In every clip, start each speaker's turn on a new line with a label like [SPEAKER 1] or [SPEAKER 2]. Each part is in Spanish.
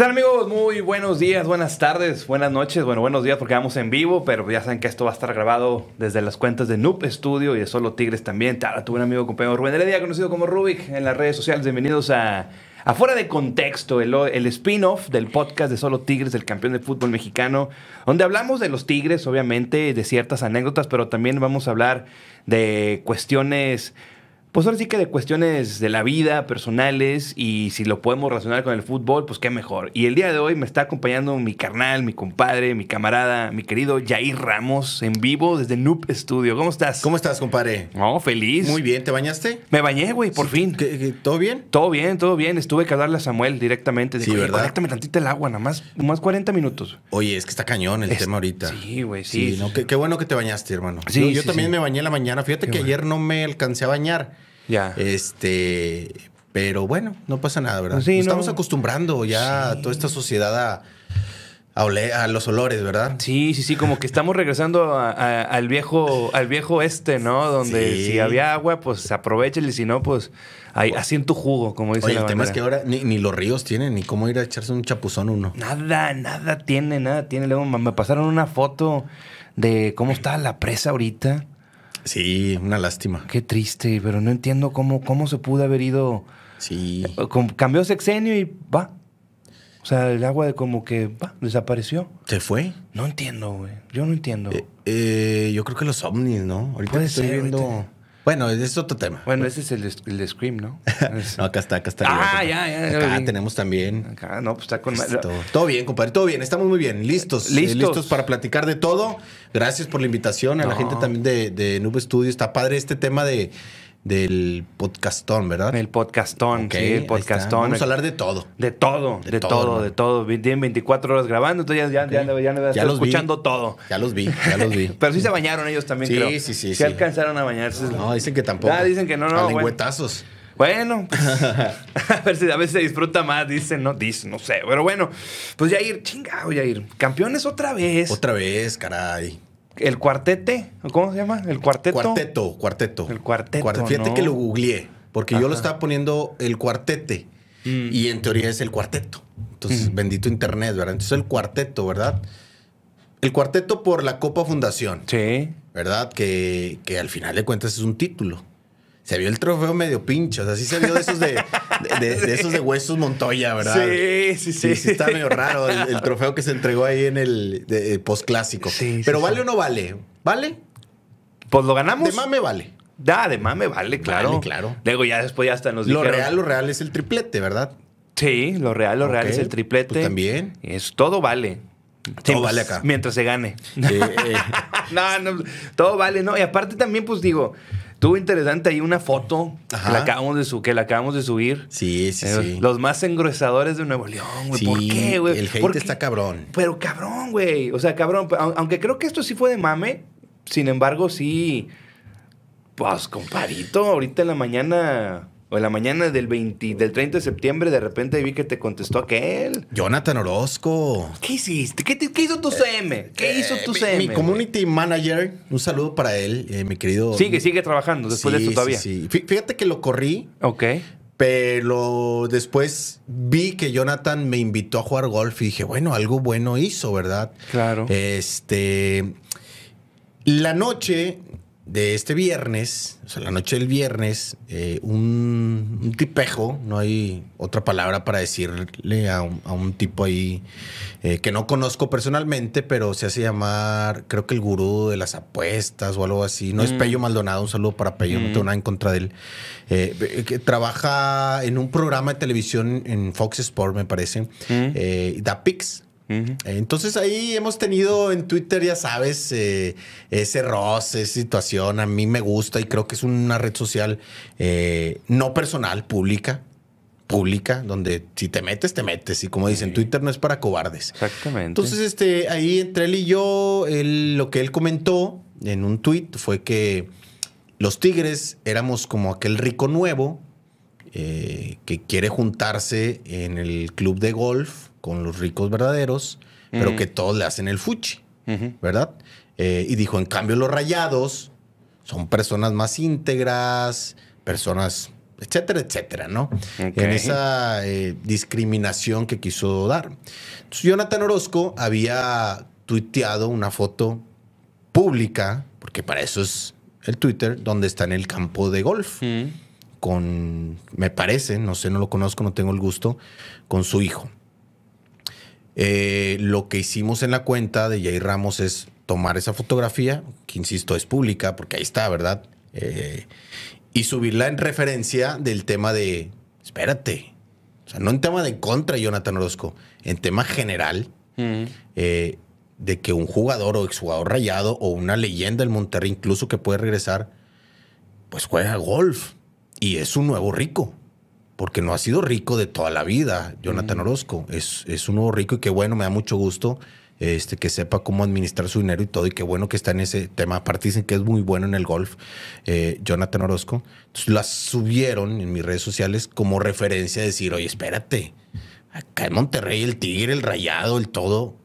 [SPEAKER 1] ¿Qué tal amigos? Muy buenos días, buenas tardes, buenas noches. Bueno, buenos días porque vamos en vivo, pero ya saben que esto va a estar grabado desde las cuentas de Noob Studio y de Solo Tigres también. Claro, tuve un amigo compañero Rubén Heredia, conocido como Rubik, en las redes sociales. Bienvenidos a Afuera de Contexto, el, el spin-off del podcast de Solo Tigres, del campeón de fútbol mexicano, donde hablamos de los Tigres, obviamente, de ciertas anécdotas, pero también vamos a hablar de cuestiones pues ahora sí que de cuestiones de la vida, personales, y si lo podemos relacionar con el fútbol, pues qué mejor. Y el día de hoy me está acompañando mi carnal, mi compadre, mi camarada, mi querido Jair Ramos, en vivo desde Noob Studio. ¿Cómo estás?
[SPEAKER 2] ¿Cómo estás, compadre?
[SPEAKER 1] No, feliz.
[SPEAKER 2] Muy bien, ¿te bañaste?
[SPEAKER 1] Me bañé, güey, por fin.
[SPEAKER 2] todo bien?
[SPEAKER 1] Todo bien, todo bien. Estuve que hablarle a Samuel directamente.
[SPEAKER 2] sí, ¿verdad?
[SPEAKER 1] Conéctame tantito el agua, nada más, más 40 minutos.
[SPEAKER 2] Oye, es que está cañón el tema ahorita.
[SPEAKER 1] Sí, güey, sí.
[SPEAKER 2] sí, qué, bueno que te bañaste, hermano.
[SPEAKER 1] Sí,
[SPEAKER 2] yo, también me bañé en la mañana. Fíjate que ayer no me alcancé a bañar.
[SPEAKER 1] Ya.
[SPEAKER 2] Este, pero bueno, no pasa nada, ¿verdad?
[SPEAKER 1] Sí,
[SPEAKER 2] Nos estamos acostumbrando ya a toda esta sociedad a, a, los olores, ¿verdad?
[SPEAKER 1] Sí, sí, sí, como que estamos regresando al viejo, al viejo este, ¿no? Donde si había agua, pues aprovechale, y si no, pues ahí, así en tu jugo, como dice
[SPEAKER 2] Oye, el tema es que ahora ni, los ríos tienen, ni cómo ir a echarse un chapuzón uno.
[SPEAKER 1] Nada, nada tiene, nada tiene. Luego me pasaron una foto de cómo está la presa ahorita.
[SPEAKER 2] Sí, una lástima.
[SPEAKER 1] Qué triste, pero no entiendo cómo, cómo se pudo haber ido.
[SPEAKER 2] Sí.
[SPEAKER 1] Cambió sexenio y va. O sea, el agua de como que va, desapareció.
[SPEAKER 2] ¿Se fue?
[SPEAKER 1] No entiendo, güey. Yo no entiendo.
[SPEAKER 2] Eh, eh, yo creo que los ovnis, ¿no? Ahorita estoy viendo. Bueno, ese es otro tema.
[SPEAKER 1] Bueno, ese es el, el Scream, ¿no?
[SPEAKER 2] no, acá está, acá está.
[SPEAKER 1] Ah, ya, ya.
[SPEAKER 2] Acá tenemos también.
[SPEAKER 1] Acá, no, pues está con...
[SPEAKER 2] Todo, bien, compadre, todo bien. Estamos muy bien. Listos.
[SPEAKER 1] Eh, listos.
[SPEAKER 2] listos para platicar de todo. Gracias por la invitación a la gente también de, de Nube Studio. Está padre este tema de del podcastón, ¿verdad?
[SPEAKER 1] El podcastón, sí, el podcastón.
[SPEAKER 2] Vamos a hablar de todo.
[SPEAKER 1] De todo, de, todo, de todo. Tienen 24 horas grabando, entonces ya, ya, ya, ya, ya escuchando todo.
[SPEAKER 2] Ya los vi, ya los vi.
[SPEAKER 1] Pero sí se bañaron ellos también,
[SPEAKER 2] sí,
[SPEAKER 1] creo.
[SPEAKER 2] Sí, sí, sí.
[SPEAKER 1] Sí alcanzaron a bañarse.
[SPEAKER 2] No, dicen que tampoco.
[SPEAKER 1] Ah, dicen que no, no.
[SPEAKER 2] lengüetazos.
[SPEAKER 1] Bueno, pues, a, ver si, a veces se disfruta más, dicen, no, dicen, no sé. Pero bueno, pues Jair, chingado, Jair. Campeones otra vez.
[SPEAKER 2] Otra vez, caray.
[SPEAKER 1] El cuartete, ¿cómo se llama? El cuarteto.
[SPEAKER 2] Cuarteto, cuarteto.
[SPEAKER 1] El cuarteto.
[SPEAKER 2] Fíjate que lo googleé, porque yo lo estaba poniendo el cuartete. Mm. Y en teoría es el cuarteto. Entonces, mm. bendito internet, ¿verdad? Entonces, el cuarteto, ¿verdad? El cuarteto por la Copa Fundación.
[SPEAKER 1] Sí.
[SPEAKER 2] ¿Verdad? Que, que al final de cuentas es un título se vio el trofeo medio pincho. O sea, sí se vio de esos de, de, esos de huesos Montoya, ¿verdad?
[SPEAKER 1] Sí, sí, sí.
[SPEAKER 2] Sí, está medio raro el, trofeo que se entregó ahí en el post clásico. Sí, Pero ¿vale o no vale? ¿Vale?
[SPEAKER 1] Pues lo ganamos.
[SPEAKER 2] De mame vale.
[SPEAKER 1] Da, de mame vale, claro.
[SPEAKER 2] Vale, claro.
[SPEAKER 1] Luego ya después ya hasta nos
[SPEAKER 2] Lo real, lo real es el triplete, ¿verdad?
[SPEAKER 1] Sí, lo real, lo real es el triplete.
[SPEAKER 2] ¿Tú también.
[SPEAKER 1] Es, todo vale.
[SPEAKER 2] Todo vale acá.
[SPEAKER 1] Mientras se gane. Eh. no, no, todo vale, ¿no? Y aparte también, pues digo, Tuvo interesante ahí una foto que la, acabamos de que la acabamos de subir.
[SPEAKER 2] Sí, sí, eh, sí.
[SPEAKER 1] Los más engruesadores de Nuevo León, güey. ¿Por qué, güey?
[SPEAKER 2] El hate está cabrón.
[SPEAKER 1] Pero cabrón, güey. O sea, cabrón. Aunque creo que esto sí fue de mame, sin embargo, sí. Pues, comparito, ahorita en la mañana o en la mañana del, 20, del 30 de septiembre, de repente vi que te contestó aquel.
[SPEAKER 2] Jonathan Orozco.
[SPEAKER 1] ¿Qué hiciste? ¿Qué, hizo tu CM? ¿Qué hizo tu CM?
[SPEAKER 2] Mi, community manager, un saludo para él, eh, mi querido.
[SPEAKER 1] Sigue, sigue trabajando después de esto todavía.
[SPEAKER 2] Sí, sí. Fíjate que lo corrí.
[SPEAKER 1] Ok.
[SPEAKER 2] Pero después vi que Jonathan me invitó a jugar golf y dije, bueno, algo bueno hizo, ¿verdad?
[SPEAKER 1] Claro.
[SPEAKER 2] Este. La noche de este viernes, o sea, la noche del viernes, eh, un, tipejo, no hay otra palabra para decirle a un, tipo ahí eh, que no conozco personalmente, pero se hace llamar, creo que el gurú de las apuestas o algo así. No es mm. Pello Maldonado, un saludo para Pello, no tengo mm. nada en contra de él. Eh, que trabaja en un programa de televisión en Fox Sport, me parece, mm. Da Entonces ahí hemos tenido en Twitter, ya sabes, eh, ese roce, esa situación. A mí me gusta y creo que es una red social eh, no personal, pública. Pública, donde si te metes, te metes. Y como dicen, Twitter no es para cobardes.
[SPEAKER 1] Exactamente.
[SPEAKER 2] Entonces, este, ahí entre él y yo, lo que él comentó en un tweet fue que los Tigres éramos como aquel rico nuevo eh, que quiere juntarse en el club de golf con los ricos verdaderos, pero que todos le hacen el fuchi, ¿verdad? Eh, y dijo, en cambio los rayados son personas más íntegras, personas etcétera, etcétera, ¿no? En esa eh, discriminación que quiso dar. Entonces, Jonathan Orozco había tuiteado una foto pública, porque para eso es el Twitter, donde está en el campo de golf. Con, me parece, no sé, no lo conozco, no tengo el gusto, con su hijo. Eh, lo que hicimos en la cuenta de Jay Ramos es tomar esa fotografía, que insisto, es pública, porque ahí está, ¿verdad? Eh, y subirla en referencia del tema de, espérate, o sea, no en tema de contra Jonathan Orozco, en tema general, eh, de que un jugador o exjugador rayado o una leyenda del Monterrey, incluso que puede regresar, pues juega golf y es un nuevo rico. Porque no ha sido rico de toda la vida, Jonathan Orozco. Es, es un nuevo rico y qué bueno, me da mucho gusto este, que sepa cómo administrar su dinero y todo, y qué bueno que está en ese tema. Aparte dicen que es muy bueno en el golf, eh, Jonathan Orozco. Entonces las subieron en mis redes sociales como referencia a decir, oye, espérate, acá en Monterrey el Tigre, el Rayado, el todo,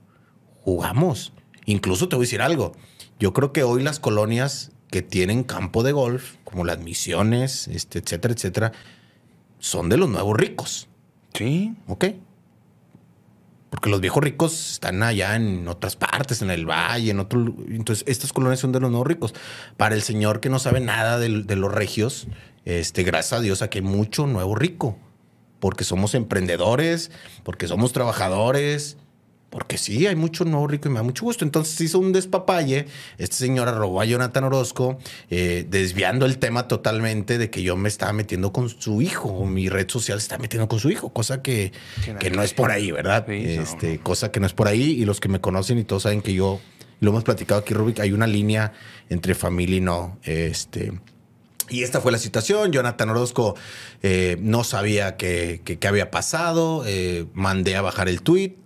[SPEAKER 2] jugamos. Incluso te voy a decir algo, yo creo que hoy las colonias que tienen campo de golf, como las misiones, este, etcétera, etcétera, son de los nuevos ricos.
[SPEAKER 1] Sí.
[SPEAKER 2] ¿Ok? Porque los viejos ricos están allá en otras partes, en el valle, en otro. Entonces, estas colonias son de los nuevos ricos. Para el señor que no sabe nada de, de los regios, este, gracias a Dios, aquí hay mucho nuevo rico. Porque somos emprendedores, porque somos trabajadores, porque sí, hay mucho nuevo rico y me da mucho gusto. Entonces hizo un despapalle. Este señor arrobó a Jonathan Orozco, eh, desviando el tema totalmente de que yo me estaba metiendo con su hijo, o mi red social se está metiendo con su hijo, cosa que, que no es por ahí, ¿verdad? este, Cosa que no es por ahí. Y los que me conocen y todos saben que yo, lo hemos platicado aquí, Rubik, hay una línea entre familia y no. Este. Y esta fue la situación. Jonathan Orozco eh, no sabía qué había pasado. Eh, mandé a bajar el tweet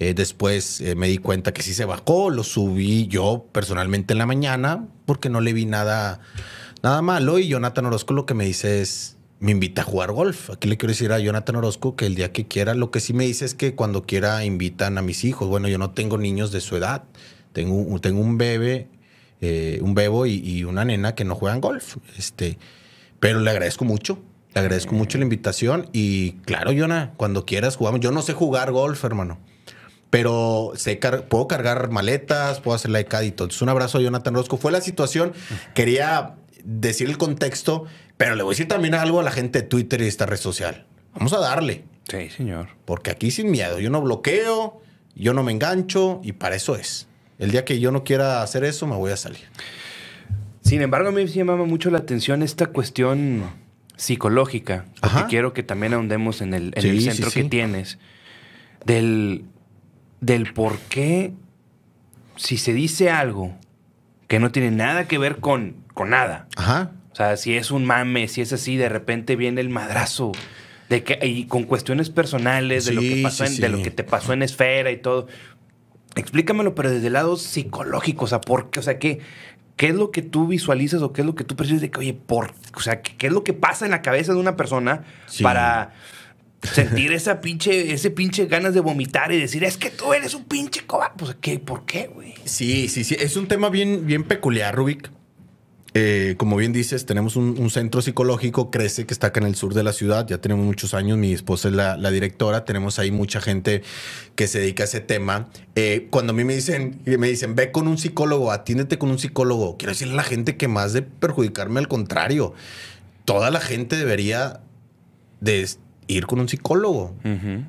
[SPEAKER 2] eh, después eh, me di cuenta que sí se bajó, lo subí yo personalmente en la mañana porque no le vi nada, nada malo. Y Jonathan Orozco lo que me dice es, me invita a jugar golf. Aquí le quiero decir a Jonathan Orozco que el día que quiera, lo que sí me dice es que cuando quiera invitan a mis hijos. Bueno, yo no tengo niños de su edad, tengo, tengo un bebé, eh, un bebo y, una nena que no juegan golf. Este, pero le agradezco mucho. Le agradezco mucho la invitación y claro, Jonah, cuando quieras jugamos. Yo no sé jugar golf, hermano pero sé puedo cargar maletas, puedo hacer la ECAD y todo. Entonces, un abrazo a Jonathan Rosco. Fue la situación, quería decir el contexto, pero le voy a decir también algo a la gente de Twitter y esta red social. Vamos a darle.
[SPEAKER 1] Sí, señor.
[SPEAKER 2] Porque aquí sin miedo, yo no bloqueo, yo no me engancho y para eso es. El día que yo no quiera hacer eso, me voy a salir.
[SPEAKER 1] Sin embargo, a mí me llama mucho la atención esta cuestión psicológica, porque quiero que también ahondemos en el, centro que tienes, del del por qué, si se dice algo que no tiene nada que ver con, con nada.
[SPEAKER 2] Ajá.
[SPEAKER 1] O sea, si es un mame, si es así, de repente viene el madrazo. De que, y con cuestiones personales, de, lo que pasó de lo que te pasó en esfera y todo. Explícamelo, pero desde el lado psicológico. O sea, ¿por qué? O sea, ¿qué, ¿qué es lo que tú visualizas o qué es lo que tú percibes de que, oye, por, o sea, ¿qué, es lo que pasa en la cabeza de una persona para sentir esa pinche, ese pinche ganas de vomitar y decir, es que tú eres un pinche cobarde. Pues, ¿qué? ¿Por qué, güey?
[SPEAKER 2] Sí, sí, sí. Es un tema bien, bien peculiar, Rubik. Eh, como bien dices, tenemos un, centro psicológico, Crece, que está acá en el sur de la ciudad. Ya tenemos muchos años. Mi esposa es la, directora. Tenemos ahí mucha gente que se dedica a ese tema. Eh, cuando a mí me dicen, me dicen, ve con un psicólogo, atiéndete con un psicólogo. Quiero decirle a la gente que más de perjudicarme, al contrario. Toda la gente debería de ir con un psicólogo.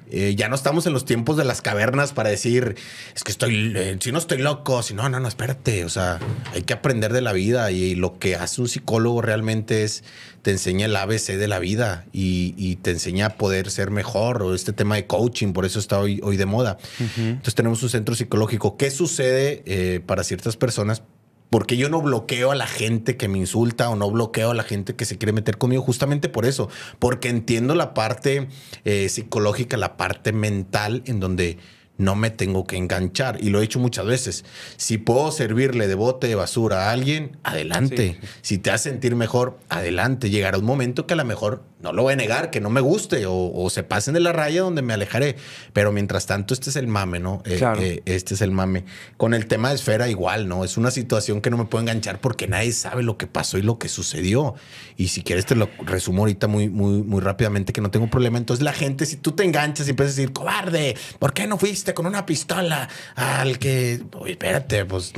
[SPEAKER 2] Eh, ya no estamos en los tiempos de las cavernas para decir, es que estoy, eh, si no estoy loco, si no, no, no, espérate. O sea, hay que aprender de la vida y, lo que hace un psicólogo realmente es, te enseña el ABC de la vida y, te enseña a poder ser mejor o este tema de coaching, por eso está hoy, hoy de moda. Entonces tenemos un centro psicológico. ¿Qué sucede eh, para ciertas personas? Porque yo no bloqueo a la gente que me insulta o no bloqueo a la gente que se quiere meter conmigo justamente por eso. Porque entiendo la parte eh, psicológica, la parte mental en donde no me tengo que enganchar. Y lo he hecho muchas veces. Si puedo servirle de bote de basura a alguien, adelante. Si te hace sentir mejor, adelante. Llegará un momento que a lo mejor no lo voy a negar, que no me guste o, se pasen de la raya donde me alejaré. Pero mientras tanto, este es el mame, ¿no? Eh, eh, este es el mame. Con el tema de esfera, igual, ¿no? Es una situación que no me puedo enganchar porque nadie sabe lo que pasó y lo que sucedió. Y si quieres, te lo resumo ahorita muy, muy, muy rápidamente, que no tengo problema. Entonces, la gente, si tú te enganchas y empiezas a decir, cobarde, ¿por qué no fuiste con una pistola al que. Oye, espérate, pues.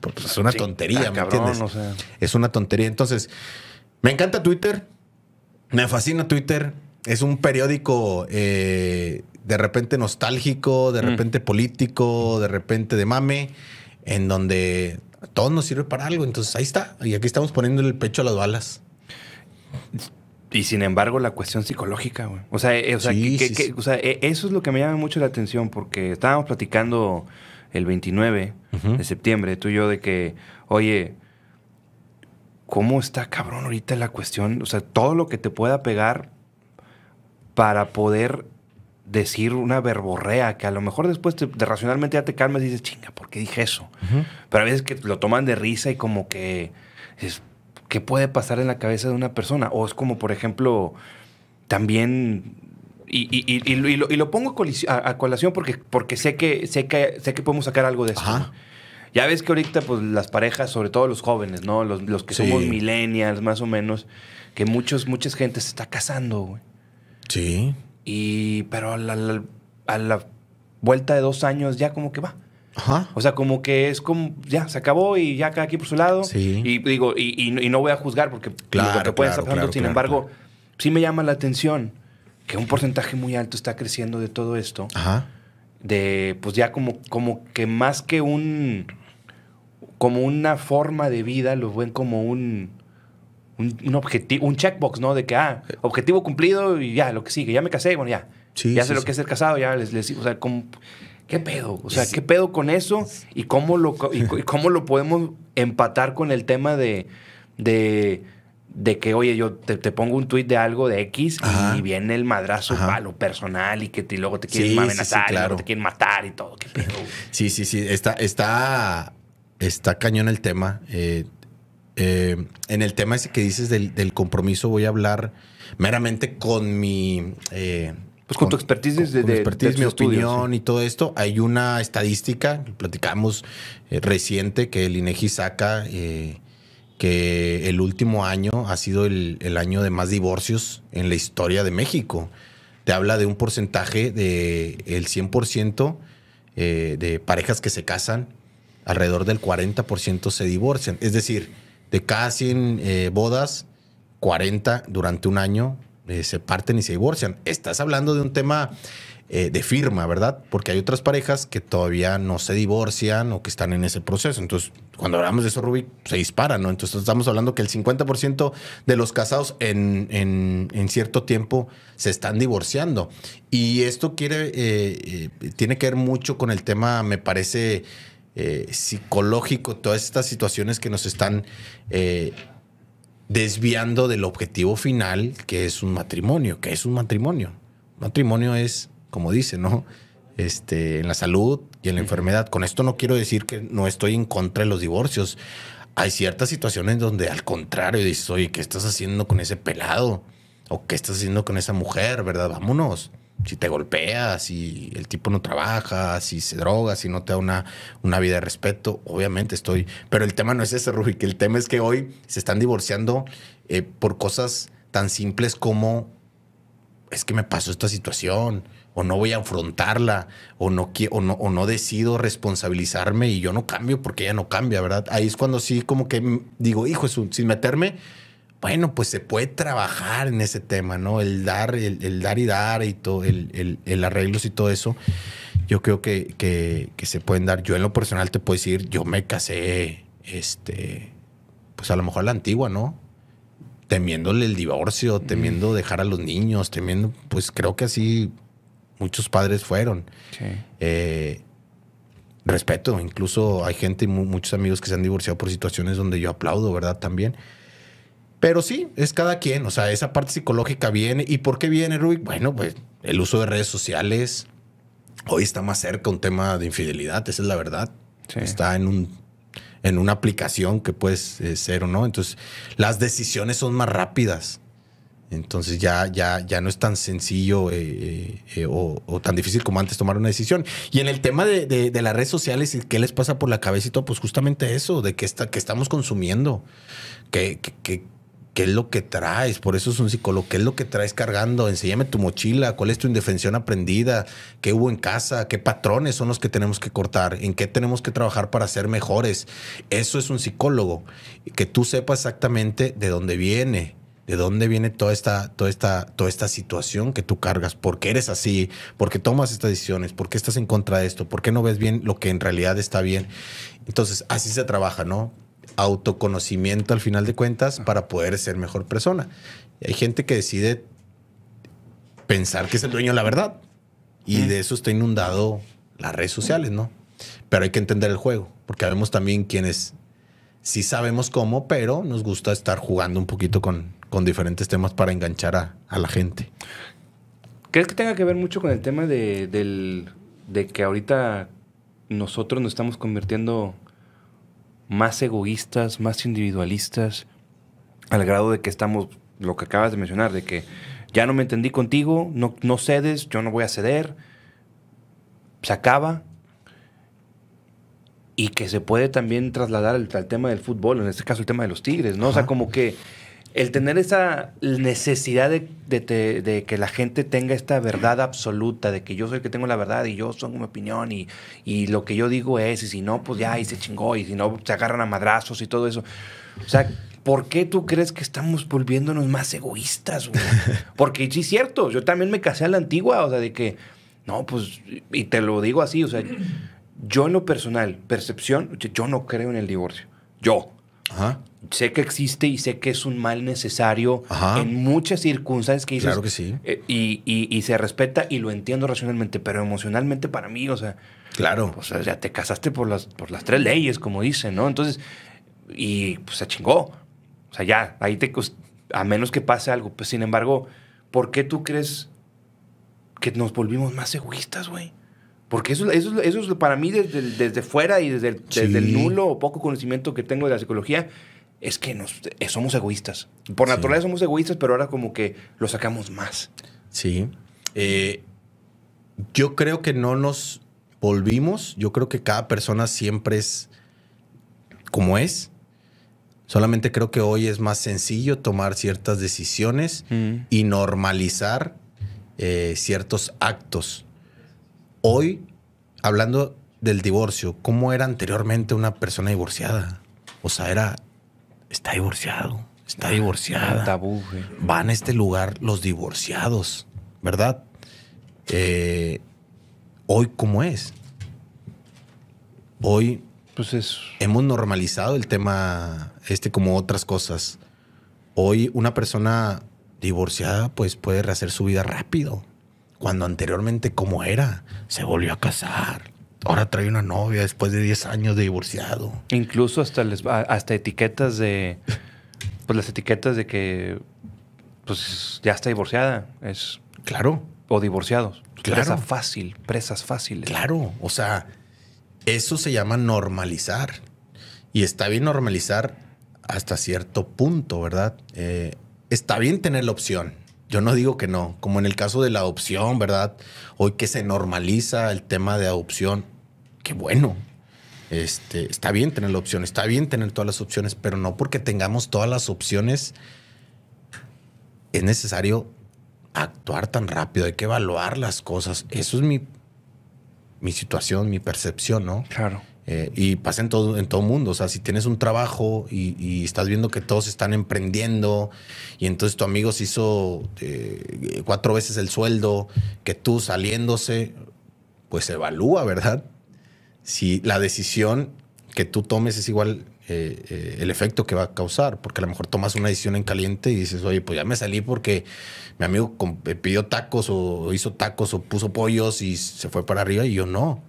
[SPEAKER 2] pues es una tontería, ¿me entiendes? Es una tontería. Entonces, me encanta Twitter me fascina Twitter. Es un periódico eh, de repente nostálgico, de mm. repente político, de repente de mame, en donde todo nos sirve para algo. Entonces ahí está. Y aquí estamos poniendo el pecho a las balas.
[SPEAKER 1] Y sin embargo, la cuestión psicológica, güey. O sea, eso es lo que me llama mucho la atención, porque estábamos platicando el 29 de septiembre, tú y yo, de que, oye, cómo está cabrón ahorita la cuestión, o sea, todo lo que te pueda pegar para poder decir una verborrea que a lo mejor después de racionalmente ya te calmas y dices, chinga, ¿por qué dije eso? Pero a veces que lo toman de risa y como que es, ¿qué puede pasar en la cabeza de una persona? O es como, por ejemplo, también y, lo, pongo a, colación porque, porque sé, que, sé, que, sé que podemos sacar algo de esto. Ya ves que ahorita, pues, las parejas, sobre todo los jóvenes, ¿no? Los, que somos millennials, más o menos, que muchos, mucha gente se está casando, güey.
[SPEAKER 2] Sí.
[SPEAKER 1] Y, pero a la, vuelta de dos años ya como que va. Ajá. O sea, como que es como, ya, se acabó y ya cada aquí por su lado. Sí. Y digo, y, no voy a juzgar porque claro, lo que puede estar pasando, sin embargo, sí me llama la atención que un porcentaje muy alto está creciendo de todo esto. Ajá. De, pues ya como, como que más que un como una forma de vida, lo ven como un, un, objetivo, un checkbox, ¿no? De que, ah, objetivo cumplido y ya, lo que sigue, ya me casé, bueno, ya. ya sé lo que es ser casado, ya les, les o sea, ¿qué pedo? O sea, ¿qué pedo con eso? ¿Y cómo lo, y, cómo lo podemos empatar con el tema de, de, de que, oye, yo te, pongo un tuit de algo de X y viene el madrazo a lo personal y que te, luego te quieren amenazar y luego te quieren matar y todo. ¿Qué pedo?
[SPEAKER 2] Sí, sí, sí. Está, está está cañón el tema. Eh, eh, en el tema ese que dices del, compromiso voy a hablar meramente con mi...
[SPEAKER 1] Eh, pues con, tu expertise, de,
[SPEAKER 2] expertise, mi opinión y todo esto. Hay una estadística, platicamos reciente, que el INEGI saca que el último año ha sido el, el, año de más divorcios en la historia de México. Te habla de un porcentaje de el 100% de parejas que se casan alrededor del 40% se divorcian. Es decir, de cada 100 eh, bodas, 40 durante un año eh, se parten y se divorcian. Estás hablando de un tema eh, de firma, ¿verdad? Porque hay otras parejas que todavía no se divorcian o que están en ese proceso. Entonces, cuando hablamos de eso, Rubí, se dispara, ¿no? Entonces, estamos hablando que el 50% de los casados en, en, cierto tiempo se están divorciando. Y esto quiere, tiene que ver mucho con el tema, me parece, eh, psicológico, todas estas situaciones que nos están eh, desviando del objetivo final, que es un matrimonio. que es un matrimonio? Matrimonio es, como dice, ¿no? Este, en la salud y en la enfermedad. Con esto no quiero decir que no estoy en contra de los divorcios. Hay ciertas situaciones donde al contrario dices, oye, ¿qué estás haciendo con ese pelado? ¿O qué estás haciendo con esa mujer? ¿Verdad? Vámonos si te golpeas, si el tipo no trabaja, si se droga, si no te da una, una vida de respeto, obviamente estoy. Pero el tema no es ese, que El tema es que hoy se están divorciando eh, por cosas tan simples como es que me pasó esta situación, o no voy a afrontarla, o no, o no, o no decido responsabilizarme y yo no cambio porque ella no cambia, ¿verdad? Ahí es cuando sí, como que digo, hijo, sin meterme bueno, pues se puede trabajar en ese tema, ¿no? El dar, el, dar y dar y todo, el, el, arreglos y todo eso. Yo creo que, que, se pueden dar. Yo en lo personal te puedo decir, yo me casé, este, pues a lo mejor la antigua, ¿no? Temiéndole el divorcio, temiendo dejar a los niños, temiendo, pues creo que así muchos padres fueron. Sí. Eh, respeto, incluso hay gente, muchos amigos que se han divorciado por situaciones donde yo aplaudo, ¿verdad? También. Pero sí, es cada quien. O sea, esa parte psicológica viene. ¿Y por qué viene, Rubik? Bueno, pues el uso de redes sociales. Hoy está más cerca un tema de infidelidad, esa es la verdad. Está en un en una aplicación que puedes eh, ser o no. Entonces, las decisiones son más rápidas. Entonces ya, ya, ya no es tan sencillo eh, eh, o, tan difícil como antes tomar una decisión. Y en el tema de, las redes sociales, ¿qué les pasa por la cabeza y todo? Pues justamente eso, de que, está, que estamos consumiendo, que, que, ¿Qué es lo que traes? Por eso es un psicólogo. ¿Qué es lo que traes cargando? Enséñame tu mochila. ¿Cuál es tu indefensión aprendida? ¿Qué hubo en casa? ¿Qué patrones son los que tenemos que cortar? ¿En qué tenemos que trabajar para ser mejores? Eso es un psicólogo. Que tú sepas exactamente de dónde viene, de dónde viene toda esta, toda esta, toda esta situación que tú cargas. ¿Por qué eres así? ¿Por qué tomas estas decisiones? ¿Por qué estás en contra de esto? ¿Por qué no ves bien lo que en realidad está bien? Entonces, así se trabaja, ¿no? Autoconocimiento al final de cuentas para poder ser mejor persona. Y hay gente que decide pensar que es el dueño de la verdad. Y de eso está inundado las redes sociales, ¿no? Pero hay que entender el juego, porque vemos también quienes sí sabemos cómo, pero nos gusta estar jugando un poquito con, con diferentes temas para enganchar a, la gente.
[SPEAKER 1] ¿Crees que tenga que ver mucho con el tema de, de que ahorita nosotros nos estamos convirtiendo más egoístas, más individualistas, al grado de que estamos, lo que acabas de mencionar, de que ya no me entendí contigo, no, no cedes, yo no voy a ceder, se acaba. Y que se puede también trasladar al, tema del fútbol, en este caso el tema de los Tigres, ¿no? O sea, como que el tener esa necesidad de, que la gente tenga esta verdad absoluta, de que yo soy el que tengo la verdad y yo soy mi opinión y, lo que yo digo es, y si no, pues ya, y se chingó, y si no, se agarran a madrazos y todo eso. O sea, ¿por qué tú crees que estamos volviéndonos más egoístas, güey? Porque sí es cierto, yo también me casé a la antigua, o sea, de que, no, pues, y te lo digo así, o sea, yo en lo personal, percepción, yo no creo en el divorcio. Yo. Ajá sé que existe y sé que es un mal necesario en muchas circunstancias que dices.
[SPEAKER 2] Claro que sí.
[SPEAKER 1] Eh, y, se respeta y lo entiendo racionalmente, pero emocionalmente para mí, o sea.
[SPEAKER 2] Claro.
[SPEAKER 1] O sea, ya te casaste por las, por las tres leyes, como dicen, ¿no? Entonces, y pues se chingó. O sea, ya, ahí te. A menos que pase algo. Pues sin embargo, ¿por qué tú crees que nos volvimos más egoístas, güey? Porque eso, eso, eso es para mí desde, desde fuera y desde desde el nulo o poco conocimiento que tengo de la psicología es que nos, eh, somos egoístas. Por naturaleza somos egoístas, pero ahora como que lo sacamos más.
[SPEAKER 2] Sí. Eh, yo creo que no nos volvimos. Yo creo que cada persona siempre es como es. Solamente creo que hoy es más sencillo tomar ciertas decisiones mm. y normalizar eh, ciertos actos. Hoy, hablando del divorcio, ¿cómo era anteriormente una persona divorciada? O sea, era está divorciado, está ah, divorciada.
[SPEAKER 1] Tabú,
[SPEAKER 2] Van a este lugar los divorciados, ¿verdad? Eh, hoy, ¿cómo es? Hoy
[SPEAKER 1] pues
[SPEAKER 2] hemos normalizado el tema este como otras cosas. Hoy una persona divorciada pues puede rehacer su vida rápido. Cuando anteriormente como era, se volvió a casar, ahora trae una novia después de 10 años de divorciado.
[SPEAKER 1] Incluso hasta, les, hasta etiquetas de. Pues las etiquetas de que. Pues ya está divorciada. Es.
[SPEAKER 2] Claro.
[SPEAKER 1] O divorciados. Claro. Presa fácil, presas fáciles.
[SPEAKER 2] Claro. O sea, eso se llama normalizar. Y está bien normalizar hasta cierto punto, ¿verdad? Eh, está bien tener la opción. Yo no digo que no, como en el caso de la adopción, ¿verdad? Hoy que se normaliza el tema de adopción, qué bueno. Este, está bien tener la opción, está bien tener todas las opciones, pero no porque tengamos todas las opciones es necesario actuar tan rápido, hay que evaluar las cosas. Eso es mi, mi situación, mi percepción, ¿no?
[SPEAKER 1] Claro.
[SPEAKER 2] Eh, y pasa en todo, en todo mundo. O sea, si tienes un trabajo y, estás viendo que todos están emprendiendo y entonces tu amigo se hizo eh, cuatro veces el sueldo que tú saliéndose, pues evalúa, ¿verdad? si la decisión que tú tomes es igual eh, el efecto que va a causar, porque a lo mejor tomas una decisión en caliente y dices, oye, pues ya me salí porque mi amigo pidió tacos o hizo tacos o puso pollos y se fue para arriba y yo no.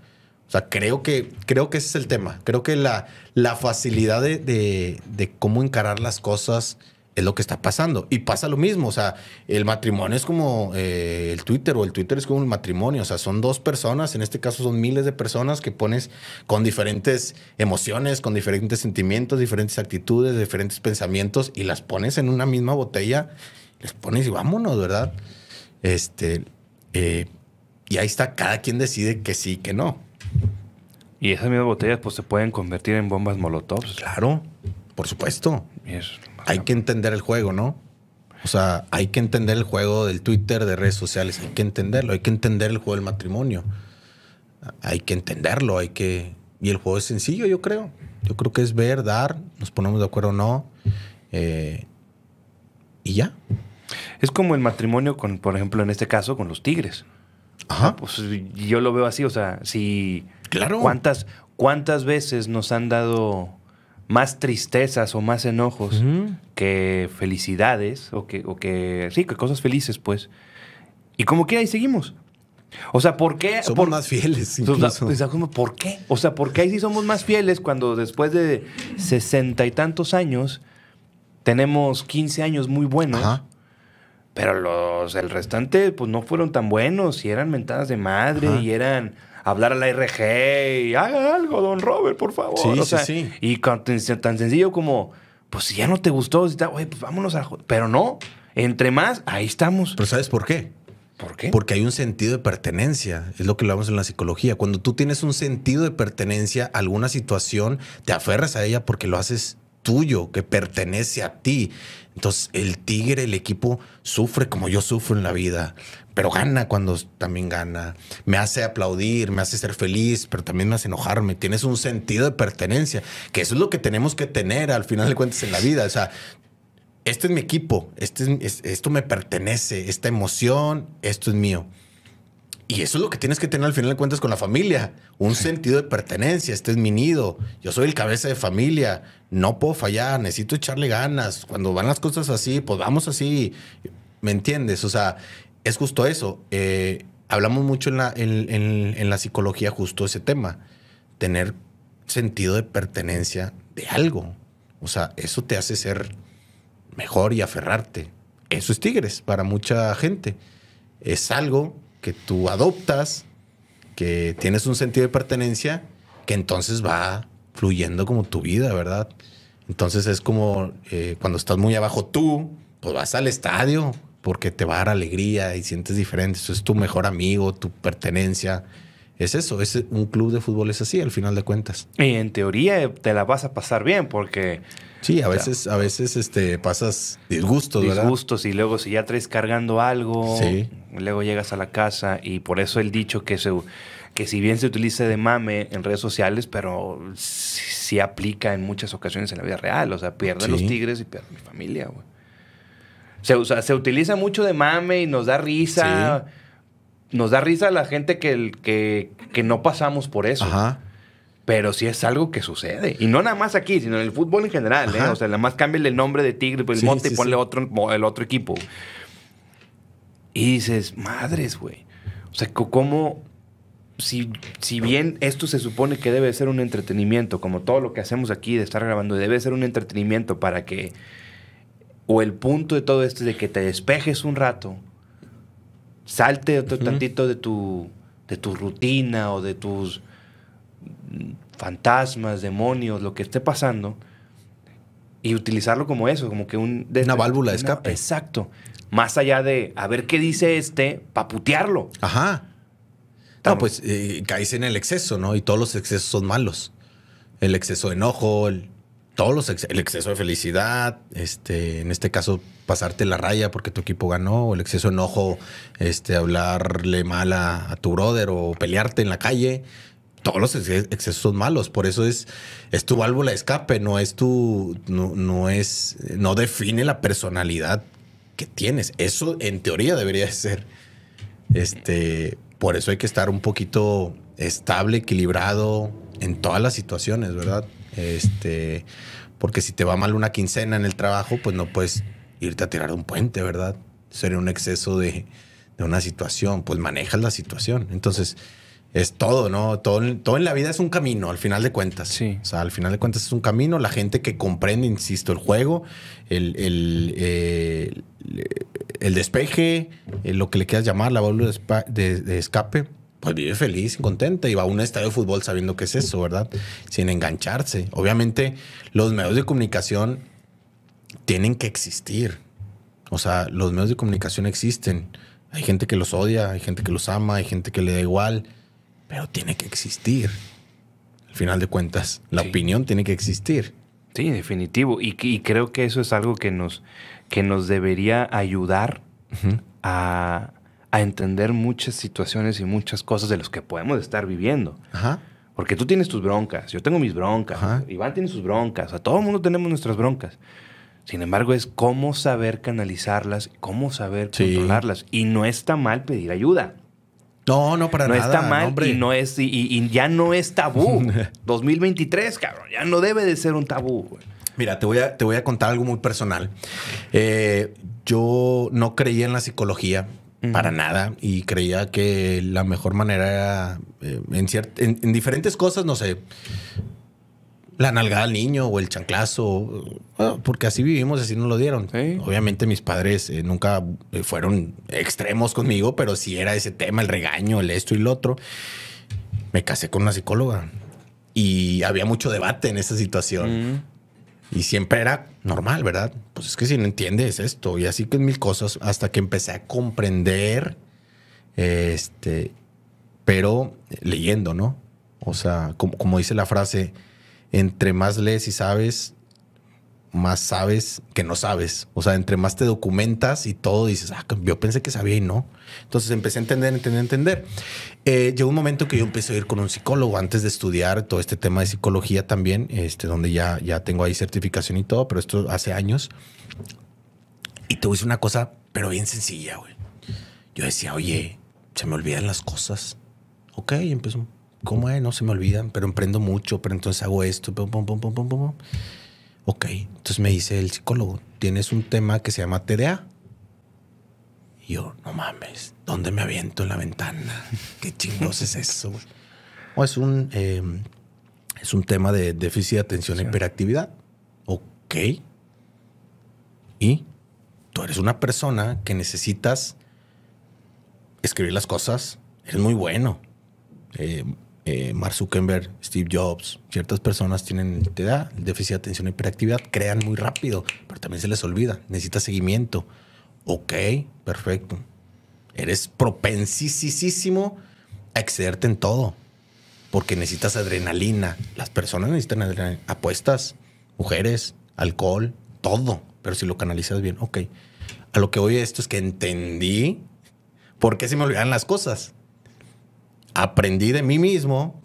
[SPEAKER 2] Sea, creo que, creo que ese es el tema. Creo que la, la facilidad de, de cómo encarar las cosas es lo que está pasando. Y pasa lo mismo, o sea, el matrimonio es como eh, el Twitter o el Twitter es como el matrimonio, o sea, son dos personas, en este caso son miles de personas que pones con diferentes emociones, con diferentes sentimientos, diferentes actitudes, diferentes pensamientos y las pones en una misma botella, les pones y vámonos, ¿verdad? Este, eh, y ahí está, cada quien decide que sí, que no.
[SPEAKER 1] Y esas mismas botellas pues se pueden convertir en bombas molotov.
[SPEAKER 2] Claro, por supuesto. hay que entender el juego, ¿no? O sea, hay que entender el juego del Twitter, de redes sociales, hay que entenderlo, hay que entender el juego del matrimonio. Hay que entenderlo, hay que... Y el juego es sencillo, yo creo. Yo creo que es ver, dar, nos ponemos de acuerdo o no. Eh, y ya.
[SPEAKER 1] Es como el matrimonio con, por ejemplo, en este caso, con los tigres. Ajá. pues yo lo veo así, o sea, si...
[SPEAKER 2] Claro.
[SPEAKER 1] ¿Cuántas, cuántas veces nos han dado más tristezas o más enojos que felicidades o que, o que, sí, que cosas felices, pues. Y como que ahí seguimos. O sea, ¿por qué?
[SPEAKER 2] Somos más fieles. Incluso.
[SPEAKER 1] ¿Por qué? O sea, ¿por qué ahí sí somos más fieles cuando después de sesenta y tantos años tenemos 15 años muy buenos? Pero los, el restante, pues no fueron tan buenos y eran mentadas de madre y eran hablar a la RG y haga algo, don Robert, por favor. Sí, o sea, sí, sí. Y tan, sencillo como, pues si ya no te gustó, oye, pues vámonos a... Pero no, entre más, ahí estamos.
[SPEAKER 2] Pero ¿sabes por qué?
[SPEAKER 1] ¿Por qué?
[SPEAKER 2] Porque hay un sentido de pertenencia. Es lo que hablamos en la psicología. Cuando tú tienes un sentido de pertenencia a alguna situación, te aferras a ella porque lo haces tuyo, que pertenece a ti. Entonces, el tigre, el equipo, sufre como yo sufro en la vida, pero gana cuando también gana. Me hace aplaudir, me hace ser feliz, pero también me hace enojarme. Tienes un sentido de pertenencia, que eso es lo que tenemos que tener al final de cuentas en la vida. O sea, este es mi equipo, este esto me pertenece, esta emoción, esto es mío. Y eso es lo que tienes que tener al final de cuentas con la familia. Un sentido de pertenencia. Este es mi nido. Yo soy el cabeza de familia. No puedo fallar. Necesito echarle ganas. Cuando van las cosas así, pues vamos así. ¿Me entiendes? O sea, es justo eso. Eh, hablamos mucho en la, en la psicología justo ese tema. Tener sentido de pertenencia de algo. O sea, eso te hace ser mejor y aferrarte. Eso es Tigres para mucha gente. Es algo que tú adoptas, que tienes un sentido de pertenencia, que entonces va fluyendo como tu vida, ¿verdad? Entonces es como eh, cuando estás muy abajo tú, pues vas al estadio porque te va a dar alegría y sientes diferente. Eso es tu mejor amigo, tu pertenencia. Es eso, es un club de fútbol es así al final de cuentas.
[SPEAKER 1] Y en teoría te la vas a pasar bien porque
[SPEAKER 2] Sí, a veces, a veces este, pasas disgustos,
[SPEAKER 1] ¿verdad? Disgustos y luego si ya traes cargando algo, luego llegas a la casa y por eso el dicho que se que si bien se utiliza de mame en redes sociales, pero sí, aplica en muchas ocasiones en la vida real. O sea, pierden los tigres y pierden mi familia, güey. Se, se utiliza mucho de mame y nos da risa. Nos da risa a la gente que, que, que no pasamos por eso. Ajá. Pero sí es algo que sucede. Y no nada más aquí, sino en el fútbol en general. ¿eh? O sea, nada más cámbiale el nombre de Tigre, pues el monte y ponle Otro, el otro equipo. Y dices, madres, güey. O sea, ¿cómo...? Si, si bien esto se supone que debe ser un entretenimiento, como todo lo que hacemos aquí de estar grabando, debe ser un entretenimiento para que... O el punto de todo esto es de que te despejes un rato, salte otro tantito de tu, de tu rutina o de tus fantasmas, demonios, lo que esté pasando, y utilizarlo como eso, como que un...
[SPEAKER 2] una válvula de escape.
[SPEAKER 1] exacto. Más allá de a ver qué dice este, para putearlo.
[SPEAKER 2] Ajá. No, pues eh, caes en el exceso, ¿no? Y todos los excesos son malos. El exceso de enojo, el, todos los el exceso de felicidad, este, en este caso pasarte la raya porque tu equipo ganó, o el exceso de enojo, este, hablarle mal a, tu brother o pelearte en la calle todos los excesos son malos. Por eso es, tu válvula de escape, no es tu, no, es, no define la personalidad que tienes. Eso en teoría debería ser. Este, por eso hay que estar un poquito estable, equilibrado en todas las situaciones, ¿verdad? Este, porque si te va mal una quincena en el trabajo, pues no puedes irte a tirar de un puente, ¿verdad? Sería un exceso de, de una situación, pues manejas la situación. Entonces, es todo, ¿no? Todo, todo en la vida es un camino, al final de cuentas.
[SPEAKER 1] Sí.
[SPEAKER 2] O sea, al final de cuentas es un camino. La gente que comprende, insisto, el juego, el, el, eh, el despeje, eh, lo que le quieras llamar, la válvula de, escape, pues vive feliz y contenta y va a un estadio de fútbol sabiendo qué es eso, ¿verdad? Sin engancharse. Obviamente, los medios de comunicación tienen que existir. O sea, los medios de comunicación existen. Hay gente que los odia, hay gente que los ama, hay gente que le da igual, pero tiene que existir. Al final de cuentas, la
[SPEAKER 1] Sí.
[SPEAKER 2] opinión tiene que existir.
[SPEAKER 1] Sí, definitivo. Y, y creo que eso es algo que nos, que nos debería ayudar a, a entender muchas situaciones y muchas cosas de los que podemos estar viviendo.
[SPEAKER 2] Ajá.
[SPEAKER 1] Porque tú tienes tus broncas, yo tengo mis broncas,
[SPEAKER 2] Ajá.
[SPEAKER 1] Iván tiene sus broncas, o sea, todo el mundo tenemos nuestras broncas. Sin embargo, es cómo saber canalizarlas, cómo saber
[SPEAKER 2] Sí.
[SPEAKER 1] controlarlas. Y no está mal pedir ayuda.
[SPEAKER 2] No, no, para
[SPEAKER 1] no
[SPEAKER 2] nada.
[SPEAKER 1] está mal
[SPEAKER 2] hombre.
[SPEAKER 1] y, no es, y, y- y ya no es tabú. 2023, cabrón, ya no debe de ser un tabú. güey.
[SPEAKER 2] Mira, te voy a, te voy a contar algo muy personal. Eh, yo no creía en la psicología Para nada y creía que la mejor manera era eh, en, cier- en, en diferentes cosas, no sé, la nalgada al niño o el chanclazo, porque así vivimos, así nos lo dieron.
[SPEAKER 1] Sí.
[SPEAKER 2] Obviamente mis padres eh, nunca eh, fueron extremos conmigo, pero sí era ese tema, el regaño, el esto y lo otro. Me casé con una psicóloga y había mucho debate en esa situación. Y siempre era normal, ¿verdad? Pues es que si no entiendes esto y así que mil cosas hasta que empecé a comprender, este, pero leyendo, ¿no? O sea, como, como dice la frase, entre más lees y sabes, más sabes que no sabes. O sea, entre más te documentas y todo dices, ah, yo pensé que sabía y no. Entonces empecé a entender, entender, entender. Eh, llegó un momento que yo empecé a ir con un psicólogo antes de estudiar todo este tema de psicología también, este, donde ya, ya tengo ahí certificación y todo, pero esto hace años. Y te voy a decir una cosa, pero bien sencilla, güey. Yo decía, oye, se me olvidan las cosas. Ok, y empezó. ¿Cómo es? No se me olvidan, pero emprendo mucho, pero entonces hago esto. Pum, pum, pum. Ok, entonces me dice el psicólogo, tienes un tema que se llama TDA. Y yo, no mames, ¿dónde me aviento en la ventana? ¿Qué chingos es eso? güey? O es un, eh, es un tema de déficit de atención e hiperactividad. Ok. Y tú eres una persona que necesitas escribir las cosas. Eres muy bueno. Eh, eh, Mark Zuckerberg, Steve Jobs, ciertas personas tienen te da déficit de atención e hiperactividad, crean muy rápido, pero también se les olvida. Necesitas seguimiento. Ok, perfecto. Eres propensísimo a excederte en todo porque necesitas adrenalina. Las personas necesitan adrenalina. Apuestas, mujeres, alcohol, todo. Pero si lo canalizas bien, ok. A lo que voy esto es que entendí por qué se me olvidan las cosas. Aprendí de mí mismo.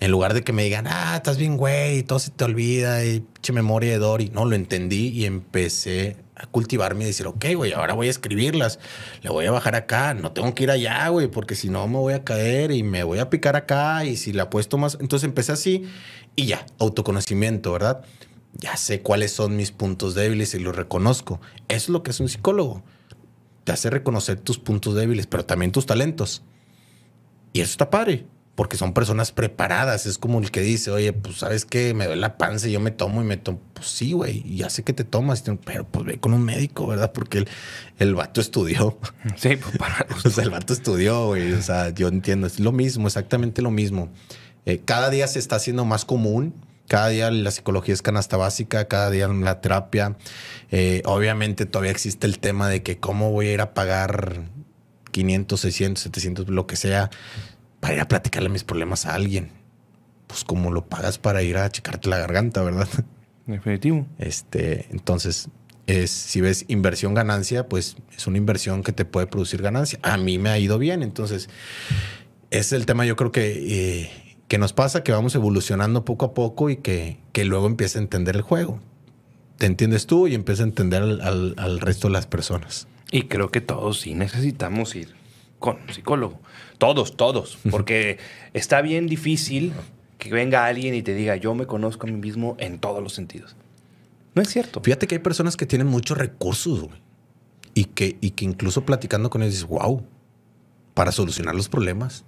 [SPEAKER 2] En lugar de que me digan, ah, estás bien, güey, todo se te olvida, y pinche memoria de Dory. No, lo entendí y empecé a cultivarme y decir, ok, güey, ahora voy a escribirlas. Le voy a bajar acá. No tengo que ir allá, güey, porque si no me voy a caer y me voy a picar acá. Y si la apuesto más. Entonces empecé así y ya, autoconocimiento, ¿verdad? Ya sé cuáles son mis puntos débiles y los reconozco. Eso es lo que es un psicólogo. Te hace reconocer tus puntos débiles, pero también tus talentos. Y eso está padre, porque son personas preparadas. Es como el que dice, oye, pues sabes que me duele la panza y yo me tomo y me tomo. Pues sí, güey, y ya sé que te tomas, pero pues ve con un médico, ¿verdad? Porque el, el vato estudió.
[SPEAKER 1] Sí, pues para
[SPEAKER 2] O sea, el vato estudió, güey. O sea, yo entiendo, es lo mismo, exactamente lo mismo. Eh, cada día se está haciendo más común. Cada día la psicología es canasta básica, cada día la terapia. Eh, obviamente todavía existe el tema de que cómo voy a ir a pagar 500, 600, 700, lo que sea, para ir a platicarle mis problemas a alguien. Pues como lo pagas para ir a checarte la garganta, ¿verdad?
[SPEAKER 1] Definitivo.
[SPEAKER 2] Este, entonces, es, si ves inversión ganancia, pues es una inversión que te puede producir ganancia. A mí me ha ido bien. Entonces, es el tema, yo creo que, eh, que nos pasa, que vamos evolucionando poco a poco y que, que luego empieza a entender el juego. Te entiendes tú y empieza a entender al, al- al resto de las personas.
[SPEAKER 1] Y creo que todos sí necesitamos ir con un psicólogo. Todos, todos. Porque está bien difícil que venga alguien y te diga, yo me conozco a mí mismo en todos los sentidos. No es cierto.
[SPEAKER 2] Fíjate que hay personas que tienen muchos recursos güey, y, que, y que incluso platicando con ellos dices, wow, para solucionar los problemas,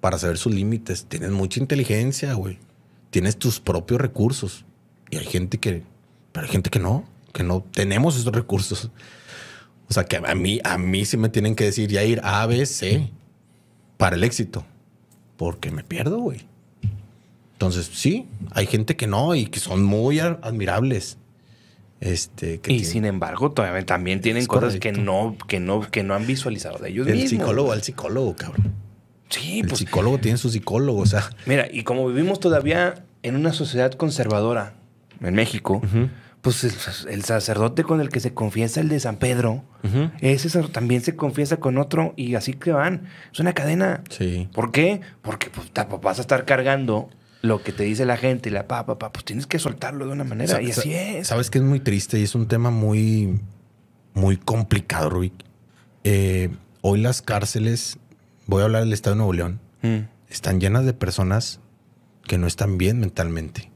[SPEAKER 2] para saber sus límites, tienes mucha inteligencia, güey. Tienes tus propios recursos. Y hay gente que, pero hay gente que no, que no tenemos esos recursos. O sea, que a mí, a mí sí me tienen que decir ya ir A, B, C para el éxito. Porque me pierdo, güey. Entonces, sí, hay gente que no y que son muy admirables. Este,
[SPEAKER 1] y sin embargo, todavía, también tienen cosas que no, que, no, que no han visualizado de ellos
[SPEAKER 2] el
[SPEAKER 1] mismos.
[SPEAKER 2] El psicólogo al psicólogo, cabrón.
[SPEAKER 1] Sí,
[SPEAKER 2] el pues, psicólogo tiene su psicólogo, o sea.
[SPEAKER 1] Mira, y como vivimos todavía en una sociedad conservadora en México, pues el, sacerdote con el que se confiesa el de San Pedro, ese también se confiesa con otro y así que van. Es una cadena.
[SPEAKER 2] Sí.
[SPEAKER 1] ¿Por qué? Porque pues, vas a estar cargando lo que te dice la gente y la papá, papá, pues tienes que soltarlo de una manera. y así es.
[SPEAKER 2] Sabes que es muy triste y es un tema muy, muy complicado, Rubik. Eh, hoy las cárceles, voy a hablar del Estado de Nuevo León, mm. están llenas de personas que no están bien mentalmente,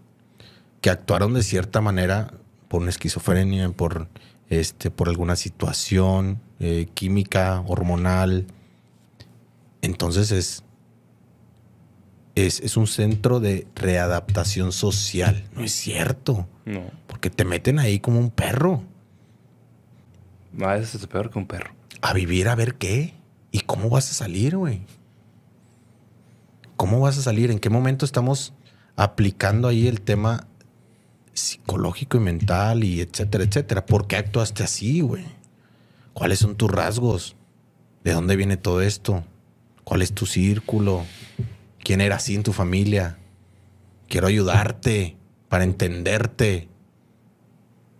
[SPEAKER 2] que actuaron de cierta manera por una esquizofrenia, por, este, por alguna situación eh, química, hormonal. Entonces es, es, un centro de readaptación social. No es cierto.
[SPEAKER 1] No.
[SPEAKER 2] Porque te meten ahí como un perro.
[SPEAKER 1] A veces es peor que un perro.
[SPEAKER 2] A vivir a ver qué. ¿Y cómo vas a salir, güey? ¿Cómo vas a salir? ¿En qué momento estamos aplicando ahí el tema psicológico y mental y etcétera, etcétera? ¿Por qué actuaste así, güey? ¿Cuáles son tus rasgos? ¿De dónde viene todo esto? ¿Cuál es tu círculo? quién era así en tu familia. Quiero ayudarte para entenderte.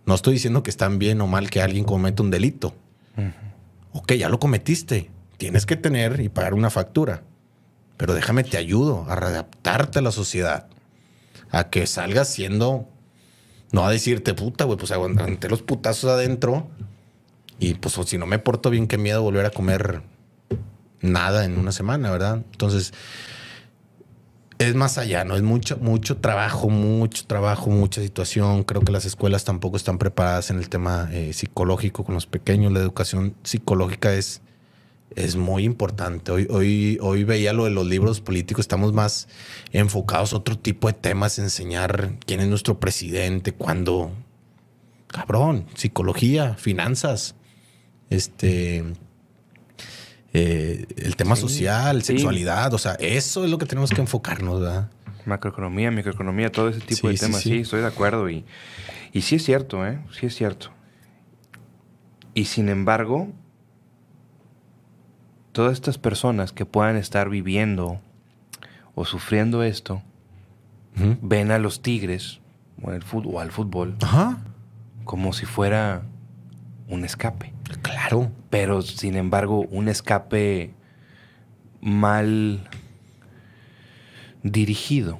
[SPEAKER 2] No estoy diciendo que están bien o mal que alguien cometa un delito. Ok, ya lo cometiste. Tienes que tener y pagar una factura. Pero déjame te ayudo a readaptarte a la sociedad. A que salgas siendo. No a decirte puta, güey, pues aguanté los putazos adentro. Y pues si no me porto bien, qué miedo volver a comer nada en una semana, ¿verdad? Entonces, es más allá, ¿no? Es mucho, mucho trabajo, mucho trabajo, mucha situación. Creo que las escuelas tampoco están preparadas en el tema eh, psicológico con los pequeños. La educación psicológica es, es muy importante. Hoy, hoy, hoy veía lo de los libros políticos, estamos más enfocados a otro tipo de temas, enseñar quién es nuestro presidente, cuándo. Cabrón, psicología, finanzas, este, eh, el tema social, sexualidad, o sea, eso es lo que tenemos que enfocarnos, ¿verdad?
[SPEAKER 1] Macroeconomía, microeconomía, todo ese tipo de temas, sí, estoy de acuerdo. Y, y sí es cierto, ¿eh? Sí es cierto. Y sin embargo, todas estas personas que puedan estar viviendo o sufriendo esto, ven a los tigres o, el fútbol, o al fútbol como si fuera un escape.
[SPEAKER 2] Claro.
[SPEAKER 1] Pero sin embargo, un escape mal dirigido.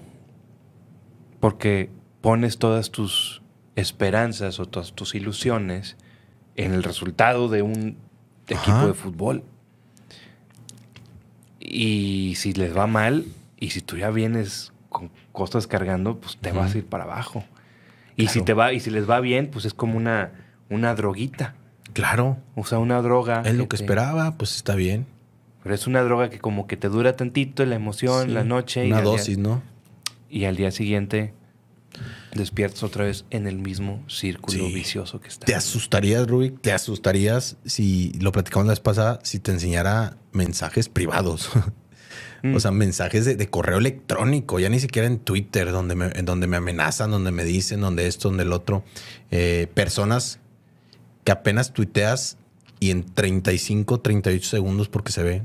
[SPEAKER 1] Porque pones todas tus esperanzas o todas tus ilusiones en el resultado de un equipo de fútbol. Y si les va mal, y si tú ya vienes con costas cargando, pues te vas a ir para abajo. Y si te va, y si les va bien, pues es como una, una droguita.
[SPEAKER 2] Claro.
[SPEAKER 1] Usa una droga.
[SPEAKER 2] Es lo que esperaba, pues está bien.
[SPEAKER 1] Pero es una droga que como que te dura tantito la emoción, la noche.
[SPEAKER 2] Una dosis, ¿no?
[SPEAKER 1] Y al día siguiente despiertas otra vez en el mismo círculo vicioso que está.
[SPEAKER 2] ¿Te asustarías, Rubik? ¿Te asustarías si lo platicamos la vez pasada, si te enseñara mensajes privados? O sea, mm. mensajes de, correo electrónico, ya ni siquiera en Twitter, donde me, donde me amenazan, donde me dicen, donde esto, donde el otro. Eh, personas que apenas tuiteas y en 35, 38 segundos, porque se ve,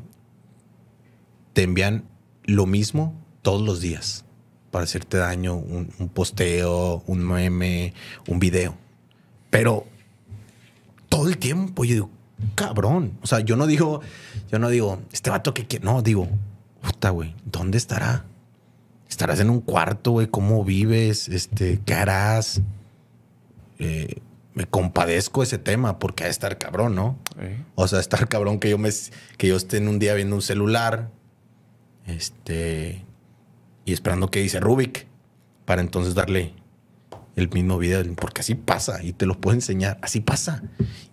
[SPEAKER 2] te envían lo mismo todos los días para hacerte daño, un, posteo, un meme, un video. Pero todo el tiempo yo digo, cabrón. O sea, yo no digo, yo no digo, este vato que quiere. No, digo, puta, güey, ¿dónde estará? ¿Estarás en un cuarto, güey? ¿Cómo vives? Este, ¿Qué harás? Eh, me compadezco ese tema porque ha de estar cabrón, ¿no? O sea, estar cabrón que yo me que yo esté en un día viendo un celular, este, y esperando que dice Rubik para entonces darle el mismo video, porque así pasa y te lo puedo enseñar, así pasa.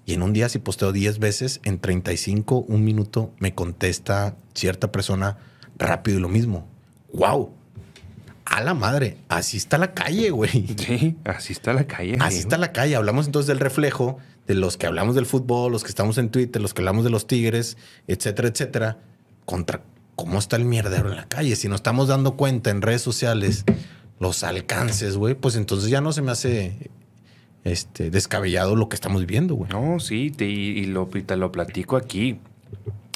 [SPEAKER 2] Y en un día si posteo 10 veces, en 35, un minuto me contesta cierta persona rápido y lo mismo. ¡Wow! a la madre, así está la calle, güey.
[SPEAKER 1] Sí, así está la calle.
[SPEAKER 2] Así está la calle. Hablamos entonces del reflejo de los que hablamos del fútbol, los que estamos en Twitter, los que hablamos de los Tigres, etcétera, etcétera, contra cómo está el mierdero en la calle. Si nos estamos dando cuenta en redes sociales los alcances, güey, pues entonces ya no se me hace este, descabellado lo que estamos viendo, güey.
[SPEAKER 1] No, sí, te- y, lo, y te lo platico aquí.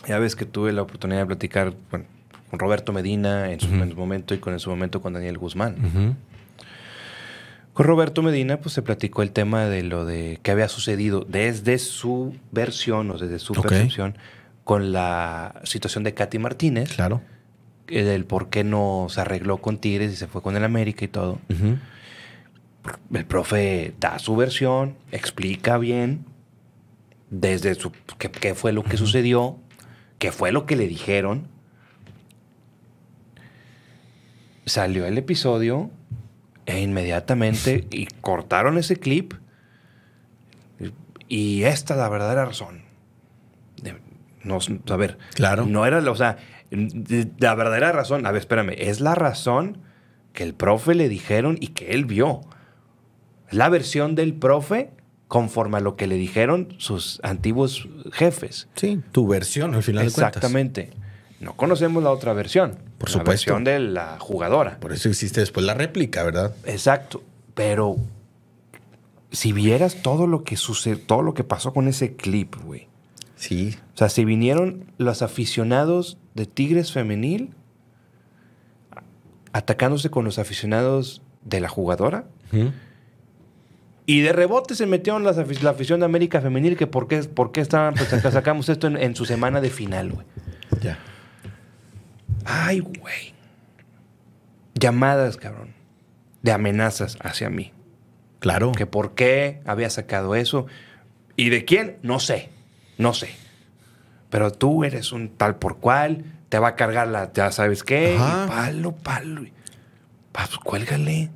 [SPEAKER 1] Ya ves que tuve la oportunidad de platicar bueno, con Roberto Medina en su, en su momento y con en su momento con Daniel Guzmán. Con Roberto Medina, pues se platicó el tema de lo de que había sucedido desde su versión o desde su
[SPEAKER 2] Ok.
[SPEAKER 1] percepción con la situación de Katy Martínez,
[SPEAKER 2] Claro.
[SPEAKER 1] eh, del por qué no se arregló con Tigres y se fue con el América y todo. El profe da su versión, explica bien desde su qué, qué fue lo que sucedió, qué fue lo que le dijeron. Salió el episodio e inmediatamente y cortaron ese clip y esta es la verdadera razón. No, a ver,
[SPEAKER 2] Claro.
[SPEAKER 1] no era, o sea, la verdadera razón, a ver, espérame, es la razón que el profe le dijeron y que él vio. Es la versión del profe conforme a lo que le dijeron sus antiguos jefes.
[SPEAKER 2] Sí, tu versión al final de cuentas.
[SPEAKER 1] Exactamente. No conocemos la otra versión.
[SPEAKER 2] Por
[SPEAKER 1] la
[SPEAKER 2] supuesto.
[SPEAKER 1] versión de la jugadora.
[SPEAKER 2] Por eso existe después la réplica, ¿verdad?
[SPEAKER 1] Exacto. Pero si vieras todo lo que sucedió, todo lo que pasó con ese clip, güey.
[SPEAKER 2] Sí.
[SPEAKER 1] O sea, si vinieron los aficionados de Tigres Femenil atacándose con los aficionados de la jugadora. Y de rebote se metieron las la afición de América Femenil, que por qué, por qué estaban, pues sacamos esto en, en su semana de final, güey.
[SPEAKER 2] Ya.
[SPEAKER 1] Ay, güey. Llamadas, cabrón. De amenazas hacia mí.
[SPEAKER 2] Claro.
[SPEAKER 1] Que por qué había sacado eso. ¿Y de quién? No sé. No sé. Pero tú eres un tal por cual. Te va a cargar la, ya sabes qué. Y palo, palo. pues, cuélgale.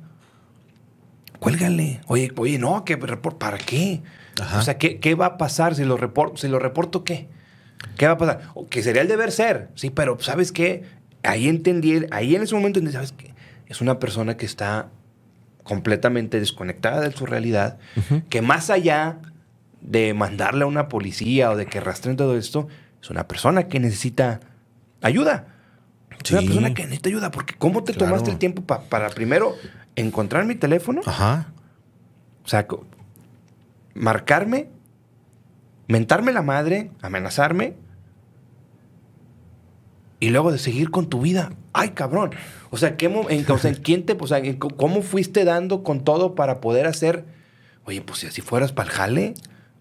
[SPEAKER 1] Cuélgale. Oye, oye, no, que ¿para qué?
[SPEAKER 2] Ajá.
[SPEAKER 1] O sea, ¿qué, qué va a pasar si lo reporto? Si lo reporto, ¿qué? ¿Qué va a pasar? O Que sería el deber ser. Sí, pero ¿sabes qué? Ahí entendí, ahí en ese momento entendí, ¿sabes qué? Es una persona que está completamente desconectada de su realidad, que más allá de mandarle a una policía o de que rastreen todo esto, es una persona que necesita ayuda. Es una persona que necesita ayuda, porque ¿cómo te
[SPEAKER 2] Claro.
[SPEAKER 1] tomaste el tiempo pa- para primero encontrar mi teléfono?
[SPEAKER 2] Ajá.
[SPEAKER 1] O sea, marcarme, mentarme la madre, amenazarme y luego de seguir con tu vida. Ay, cabrón. O sea, ¿qué en, o sea, ¿en quién te, o sea, ¿cómo fuiste dando con todo para poder hacer? Oye, pues si así fueras para el jale,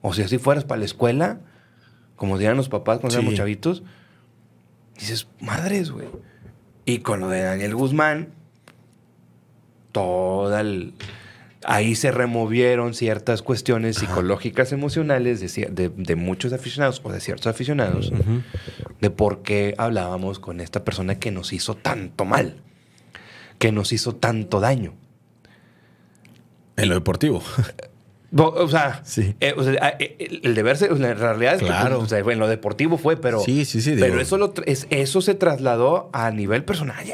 [SPEAKER 1] o si así fueras para la escuela, como dirían los papás cuando
[SPEAKER 2] Sí.
[SPEAKER 1] éramos chavitos, dices, madres, güey. Y con lo de Daniel Guzmán, toda el... Ahí se removieron ciertas cuestiones psicológicas, emocionales de, de- de muchos aficionados o de ciertos aficionados, de por qué hablábamos con esta persona que nos hizo tanto mal, que nos hizo tanto daño.
[SPEAKER 2] En lo deportivo.
[SPEAKER 1] O sea,
[SPEAKER 2] Sí.
[SPEAKER 1] eh, o sea, eh, el deber en realidad es
[SPEAKER 2] Claro.
[SPEAKER 1] o sea, en lo deportivo fue, pero,
[SPEAKER 2] Sí, sí, sí,
[SPEAKER 1] pero eso, lo tra- es- eso se trasladó a nivel personal.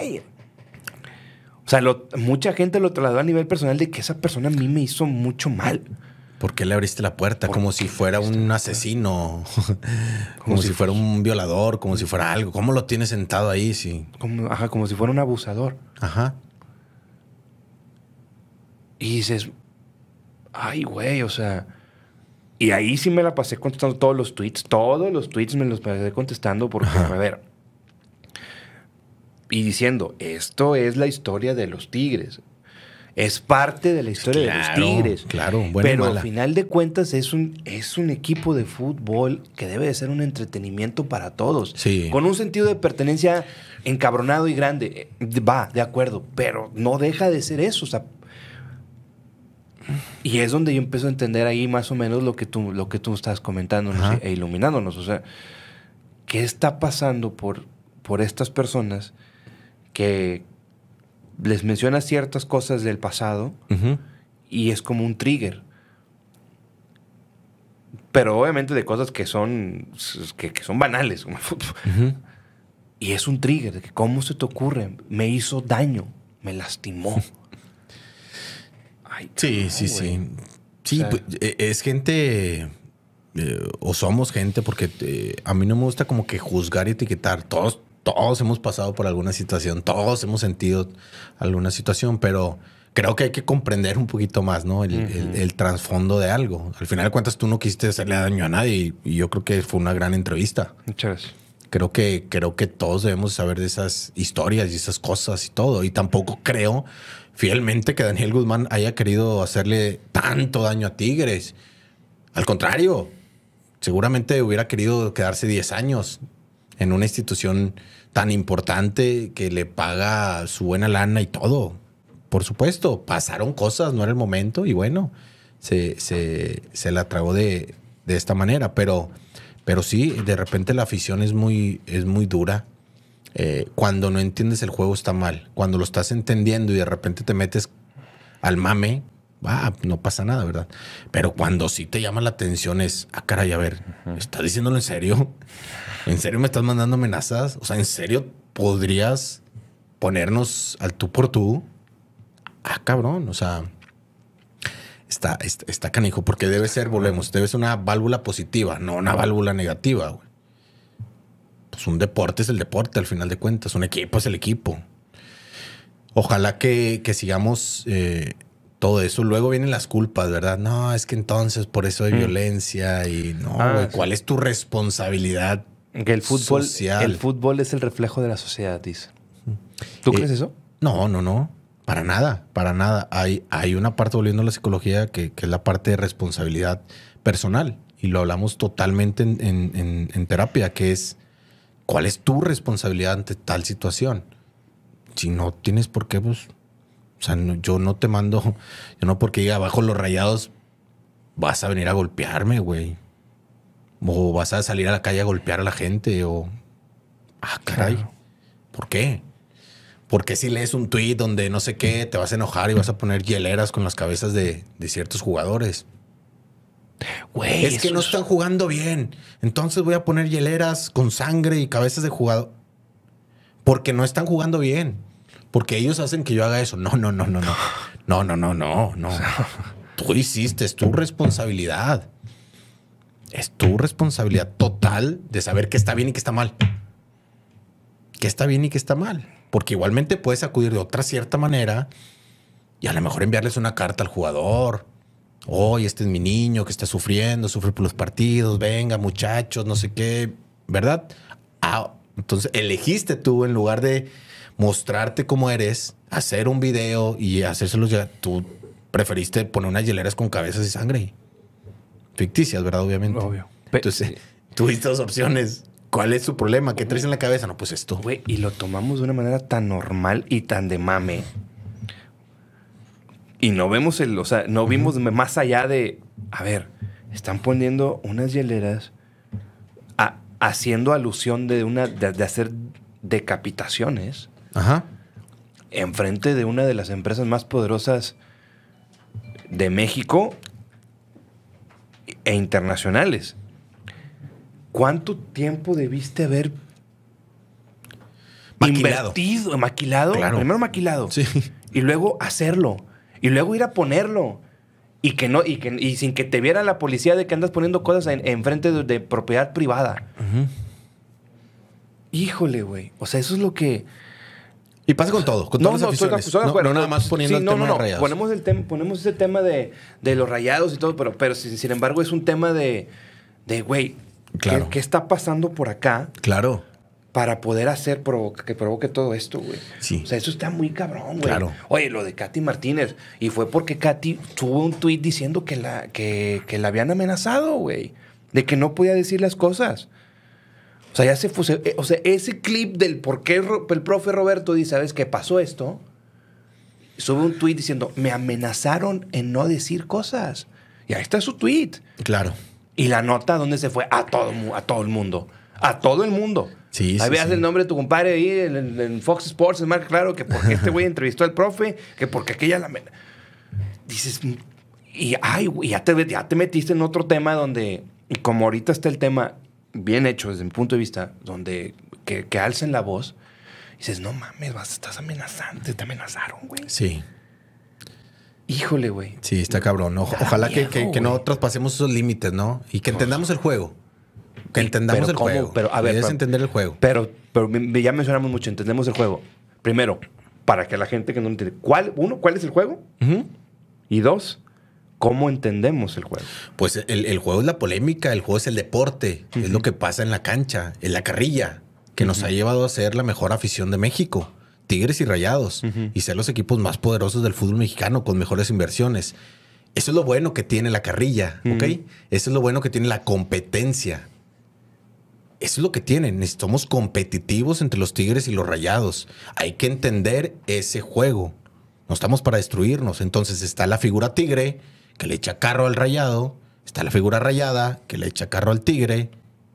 [SPEAKER 1] O sea, lo- mucha gente lo trasladó a nivel personal de que esa persona a mí me hizo mucho mal.
[SPEAKER 2] ¿Por qué le abriste la puerta?
[SPEAKER 1] ¿Por
[SPEAKER 2] Como si fuera un
[SPEAKER 1] la
[SPEAKER 2] asesino. como
[SPEAKER 1] si
[SPEAKER 2] si fuera un violador, como si fuera algo. ¿Cómo lo tienes sentado ahí? Sí.
[SPEAKER 1] Como, ajá, como si fuera un abusador.
[SPEAKER 2] Ajá.
[SPEAKER 1] Y dices, ay, güey, o sea. Y ahí sí me la pasé contestando todos los tweets. Todos los tweets me los pasé contestando porque,
[SPEAKER 2] Ajá.
[SPEAKER 1] a ver. Y diciendo, esto es la historia de los tigres. Es parte de la historia de los tigres.
[SPEAKER 2] claro, buena y
[SPEAKER 1] Pero al final de cuentas es un, es un equipo de fútbol que debe de ser un entretenimiento para todos.
[SPEAKER 2] Sí.
[SPEAKER 1] Con un sentido de pertenencia encabronado y grande. Eh, Va, de acuerdo. Pero no deja de ser eso. O sea, y es donde yo empiezo a entender ahí más o menos lo que tú, lo que tú estás comentando e iluminándonos. O sea, ¿qué está pasando por, por estas personas que les mencionas ciertas cosas del pasado y es como un trigger? Pero obviamente de cosas que son, que, que son banales. como. Y es un trigger de que, ¿cómo se te ocurre? Me hizo daño, me lastimó. Ay,
[SPEAKER 2] Sí, sí, sí. Sí,
[SPEAKER 1] O sea-
[SPEAKER 2] pues, eh, es gente, eh, o somos gente, porque eh, a mí no me gusta como que juzgar y etiquetar. Todos, todos hemos pasado por alguna situación, todos hemos sentido alguna situación, pero creo que hay que comprender un poquito más, ¿no? El, el- el trasfondo de algo. Al final de cuentas, tú no quisiste hacerle daño a nadie y, y yo creo que fue una gran entrevista.
[SPEAKER 1] Muchas gracias.
[SPEAKER 2] Creo que, creo que todos debemos saber de esas historias y esas cosas y todo. Y tampoco creo fielmente que Daniel Guzmán haya querido hacerle tanto daño a Tigres. Al contrario, seguramente hubiera querido quedarse 10 años en una institución tan importante que le paga su buena lana y todo. Por supuesto, pasaron cosas, no era el momento y bueno, se, se- se la tragó de, de esta manera. Pero, pero sí, de repente la afición es muy, es muy dura. Eh, cuando no entiendes el juego está mal. Cuando lo estás entendiendo y de repente te metes al mame, ah, no pasa nada, ¿verdad? Pero cuando sí te llama la atención es, ah, caray, a ver, ¿estás diciéndolo en serio? ¿En serio me estás mandando amenazas? O sea, ¿en serio podrías ponernos al tú por tú? Ah, cabrón, o sea, está, está, está canijo, porque debe ser, volvemos, debe ser una válvula positiva, no una válvula negativa, güey. Pues un deporte es el deporte, al final de cuentas, un equipo es el equipo. Ojalá que, que sigamos eh, todo eso. Luego vienen las culpas, ¿verdad? No, es que entonces por eso hay
[SPEAKER 1] Mm.
[SPEAKER 2] violencia y no,
[SPEAKER 1] Ah, sí.
[SPEAKER 2] ¿cuál es tu responsabilidad?
[SPEAKER 1] Que el fútbol,
[SPEAKER 2] Social.
[SPEAKER 1] el fútbol es el reflejo de la sociedad, dice. ¿Tú
[SPEAKER 2] Eh,
[SPEAKER 1] crees eso?
[SPEAKER 2] No, no, no. Para nada, para nada. Hay, hay una parte, volviendo a la psicología, que, que es la parte de responsabilidad personal. Y lo hablamos totalmente en, en- en- en terapia, que es cuál es tu responsabilidad ante tal situación. Si no tienes por qué, pues. O sea, no- yo no te mando, yo no porque diga abajo los rayados, vas a venir a golpearme, güey. O vas a salir a la calle a golpear a la gente, o. Ah, caray.
[SPEAKER 1] Claro.
[SPEAKER 2] ¿Por qué? Porque si lees un tweet donde no sé qué, te vas a enojar y vas a poner hieleras con las cabezas de, de ciertos jugadores?
[SPEAKER 1] Güey,
[SPEAKER 2] es que no están jugando bien. Entonces voy a poner hieleras con sangre y cabezas de jugador. Porque no están jugando bien. Porque ellos hacen que yo haga eso. No, no, no, no, no. No, no, no, no, no. Tú hiciste, es tu responsabilidad. Es tu responsabilidad total de saber qué está bien y qué está mal. Qué está bien y qué está mal. Porque igualmente puedes acudir de otra cierta manera y a lo mejor enviarles una carta al jugador. Oye, este es mi niño que está sufriendo, sufre por los partidos, venga muchachos, no sé qué, ¿verdad? Ah, entonces elegiste tú en lugar de mostrarte cómo eres, hacer un video y hacérselos ya, tú preferiste poner unas hieleras con cabezas y sangre. Ficticias, ¿verdad? Obviamente.
[SPEAKER 1] Obvio.
[SPEAKER 2] Entonces, tuviste dos opciones. ¿Cuál es su problema? ¿Qué traes en la cabeza? No, pues esto.
[SPEAKER 1] Güey, y lo tomamos de una manera tan normal y tan de mame. Y no vemos el, o sea, no vimos más allá de, a ver, están poniendo unas hieleras a- haciendo alusión de una, de, de hacer decapitaciones
[SPEAKER 2] Ajá.
[SPEAKER 1] enfrente de una de las empresas más poderosas de México e internacionales. ¿Cuánto tiempo debiste haber
[SPEAKER 2] Maquilado.
[SPEAKER 1] invertido, maquilado?
[SPEAKER 2] Claro.
[SPEAKER 1] Primero maquilado.
[SPEAKER 2] Sí.
[SPEAKER 1] Y luego hacerlo. Y luego ir a ponerlo. Y que no, y que y sin que te viera la policía de que andas poniendo cosas en, enfrente de, de propiedad privada. Híjole, güey. O sea, eso es lo que.
[SPEAKER 2] Y pasa con todo, con
[SPEAKER 1] No,
[SPEAKER 2] todas
[SPEAKER 1] no,
[SPEAKER 2] las aficiones.
[SPEAKER 1] de
[SPEAKER 2] no, no nada más poniendo
[SPEAKER 1] Sí,
[SPEAKER 2] el
[SPEAKER 1] no,
[SPEAKER 2] tema
[SPEAKER 1] no,
[SPEAKER 2] de rayados.
[SPEAKER 1] Ponemos, el tem- ponemos ese tema de, de los rayados y todo, pero, pero sin, sin embargo es un tema de, de güey, ¿qué-
[SPEAKER 2] Claro.
[SPEAKER 1] ¿qué, está pasando por acá
[SPEAKER 2] Claro.
[SPEAKER 1] Para poder hacer que provoque todo esto, güey?
[SPEAKER 2] Sí.
[SPEAKER 1] O sea, eso está muy cabrón, güey.
[SPEAKER 2] Claro.
[SPEAKER 1] Oye, lo de Katy Martínez. Y fue porque Katy tuvo un tuit diciendo que la, que, que la habían amenazado, güey. De que no podía decir las cosas. O sea, ya se fue. eh, O sea, ese clip del por qué el profe Roberto dice, ¿sabes qué pasó esto? Sube un tuit diciendo, me amenazaron en no decir cosas. Y ahí está su tuit.
[SPEAKER 2] Claro.
[SPEAKER 1] Y la nota, ¿dónde se fue? A todo, a todo el mundo. A todo el mundo.
[SPEAKER 2] Sí,
[SPEAKER 1] Ahí
[SPEAKER 2] sí,
[SPEAKER 1] veas
[SPEAKER 2] sí.
[SPEAKER 1] el nombre de tu compadre ahí en, Fox Sports, es más claro que porque este güey entrevistó al profe, que porque aquella la... Dices, y ay, güey, ya te, ya te metiste en otro tema donde, y como ahorita está el tema bien hecho desde mi punto de vista, donde que, que alcen la voz, dices, no mames, vas, estás amenazante, te amenazaron, güey.
[SPEAKER 2] Sí.
[SPEAKER 1] Híjole, güey.
[SPEAKER 2] Sí, está cabrón. O- ojalá que,
[SPEAKER 1] miedo,
[SPEAKER 2] que- que no traspasemos esos límites, ¿no? Y que entendamos el juego. Que entendamos
[SPEAKER 1] pero
[SPEAKER 2] el
[SPEAKER 1] ¿cómo?
[SPEAKER 2] juego.
[SPEAKER 1] Pero, a ver,
[SPEAKER 2] Debes
[SPEAKER 1] pero-
[SPEAKER 2] entender el juego.
[SPEAKER 1] Pero, pero ya mencionamos mucho, entendemos el juego. Primero, para que la gente que no entiende, ¿cuál, uno, cuál es el juego? Y dos, ¿cómo entendemos el juego?
[SPEAKER 2] Pues el, el juego es la polémica, el juego es el deporte, es lo que pasa en la cancha, en la carrilla, que nos ha llevado a ser la mejor afición de México. Tigres y Rayados, y ser los equipos más poderosos del fútbol mexicano con mejores inversiones. Eso es lo bueno que tiene la carrilla, ¿ok? Eso es lo bueno que tiene la competencia. Es lo que tienen. Somos competitivos entre los Tigres y los Rayados. Hay que entender ese juego. No estamos para destruirnos. Entonces está la figura Tigre que le echa carro al Rayado. Está la figura Rayada que le echa carro al Tigre.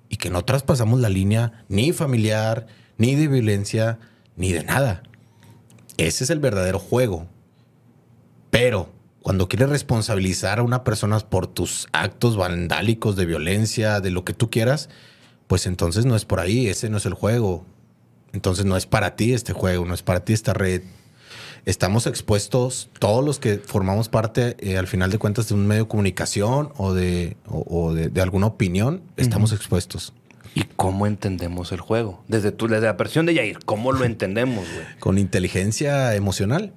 [SPEAKER 2] Y que no traspasamos la línea ni familiar, ni de violencia, ni de nada. Ese es el verdadero juego. Pero cuando quieres responsabilizar a una persona por tus actos vandálicos de violencia, de lo que tú quieras, pues entonces no es por ahí, ese no es el juego. Entonces no es para ti este juego, no es para ti esta red. Estamos expuestos, todos los que formamos parte, eh, al final de cuentas, de un medio de comunicación o de, o, o de, de alguna opinión, estamos expuestos.
[SPEAKER 1] ¿Y cómo entendemos el juego? Desde, tu, desde la versión de Yair, ¿cómo lo entendemos, güey?
[SPEAKER 2] Con inteligencia emocional.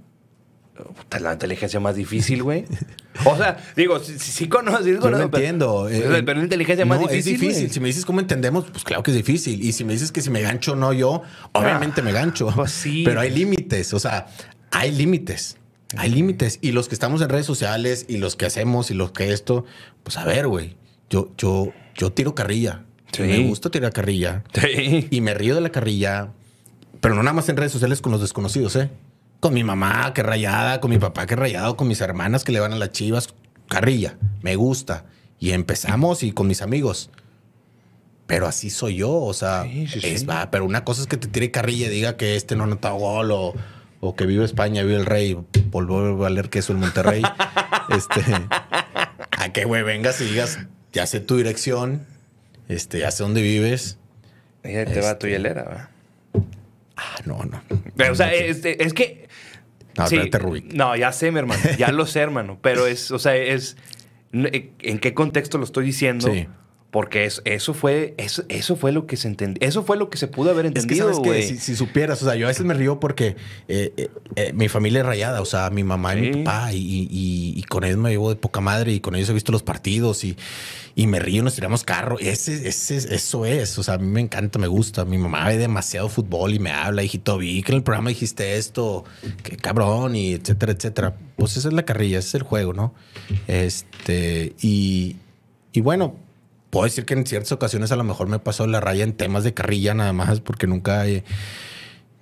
[SPEAKER 1] Puta, La inteligencia más difícil, güey. O sea, digo, sí, sí,
[SPEAKER 2] Yo lo
[SPEAKER 1] pero-
[SPEAKER 2] entiendo.
[SPEAKER 1] Pero,
[SPEAKER 2] Eh,
[SPEAKER 1] pero la inteligencia más
[SPEAKER 2] no,
[SPEAKER 1] difícil.
[SPEAKER 2] Es difícil.
[SPEAKER 1] güey.
[SPEAKER 2] Si me dices cómo entendemos, pues claro que es difícil. Y si me dices que si me gancho o no yo, obviamente me gancho.
[SPEAKER 1] pues sí.
[SPEAKER 2] Pero hay límites. O sea, hay límites. Hay límites. Y los que estamos en redes sociales y los que hacemos y los que esto, pues a ver, güey. Yo, yo, yo tiro carrilla.
[SPEAKER 1] Sí.
[SPEAKER 2] Me gusta tirar carrilla.
[SPEAKER 1] Sí.
[SPEAKER 2] Y me río de la carrilla, pero no nada más en redes sociales con los desconocidos, ¿eh? Con mi mamá, que rayada, con mi papá, que rayado, con mis hermanas que le van a las chivas. Carrilla, me gusta. Y empezamos y con mis amigos. Pero así soy yo, o sea,
[SPEAKER 1] Sí, sí,
[SPEAKER 2] es
[SPEAKER 1] sí.
[SPEAKER 2] va, pero una cosa es que te tire carrilla y diga que este no ha anotado gol o, o que vive España, vive el rey, volvió a valer queso el Monterrey. este, a que güey vengas y digas, ya sé tu dirección, este, ya sé dónde vives.
[SPEAKER 1] Ahí te va tu
[SPEAKER 2] Este-
[SPEAKER 1] hielera, ¿va?
[SPEAKER 2] Ah, no, no.
[SPEAKER 1] Pero, o sea,
[SPEAKER 2] No,
[SPEAKER 1] es, es que.
[SPEAKER 2] No,
[SPEAKER 1] sí,
[SPEAKER 2] espérate, Rubik.
[SPEAKER 1] No, ya sé, mi hermano. Ya lo sé, hermano. Pero es, o sea, es. ¿En qué contexto lo estoy diciendo?
[SPEAKER 2] Sí.
[SPEAKER 1] Porque es- eso fue, eso, eso fue lo que se entendió. Eso fue lo que se pudo haber
[SPEAKER 2] Es que
[SPEAKER 1] entendido,
[SPEAKER 2] sabes que si, si supieras, o sea, yo a veces me río porque eh, eh, eh, mi familia es rayada, o sea, mi mamá y mi papá, y, y- y con ellos me llevo de poca madre y con ellos he visto los partidos y, y me río, nos tiramos carro. Ese, ese, eso es, o sea, a mí me encanta, me gusta. Mi mamá ve demasiado fútbol y me habla, hijito, vi que en el programa dijiste esto, qué cabrón, y etcétera, etcétera. Pues esa es la carrilla, ese es el juego, ¿no? Este, y, y bueno, puedo decir que en ciertas ocasiones a lo mejor me he pasado la raya en temas de carrilla nada más porque nunca he...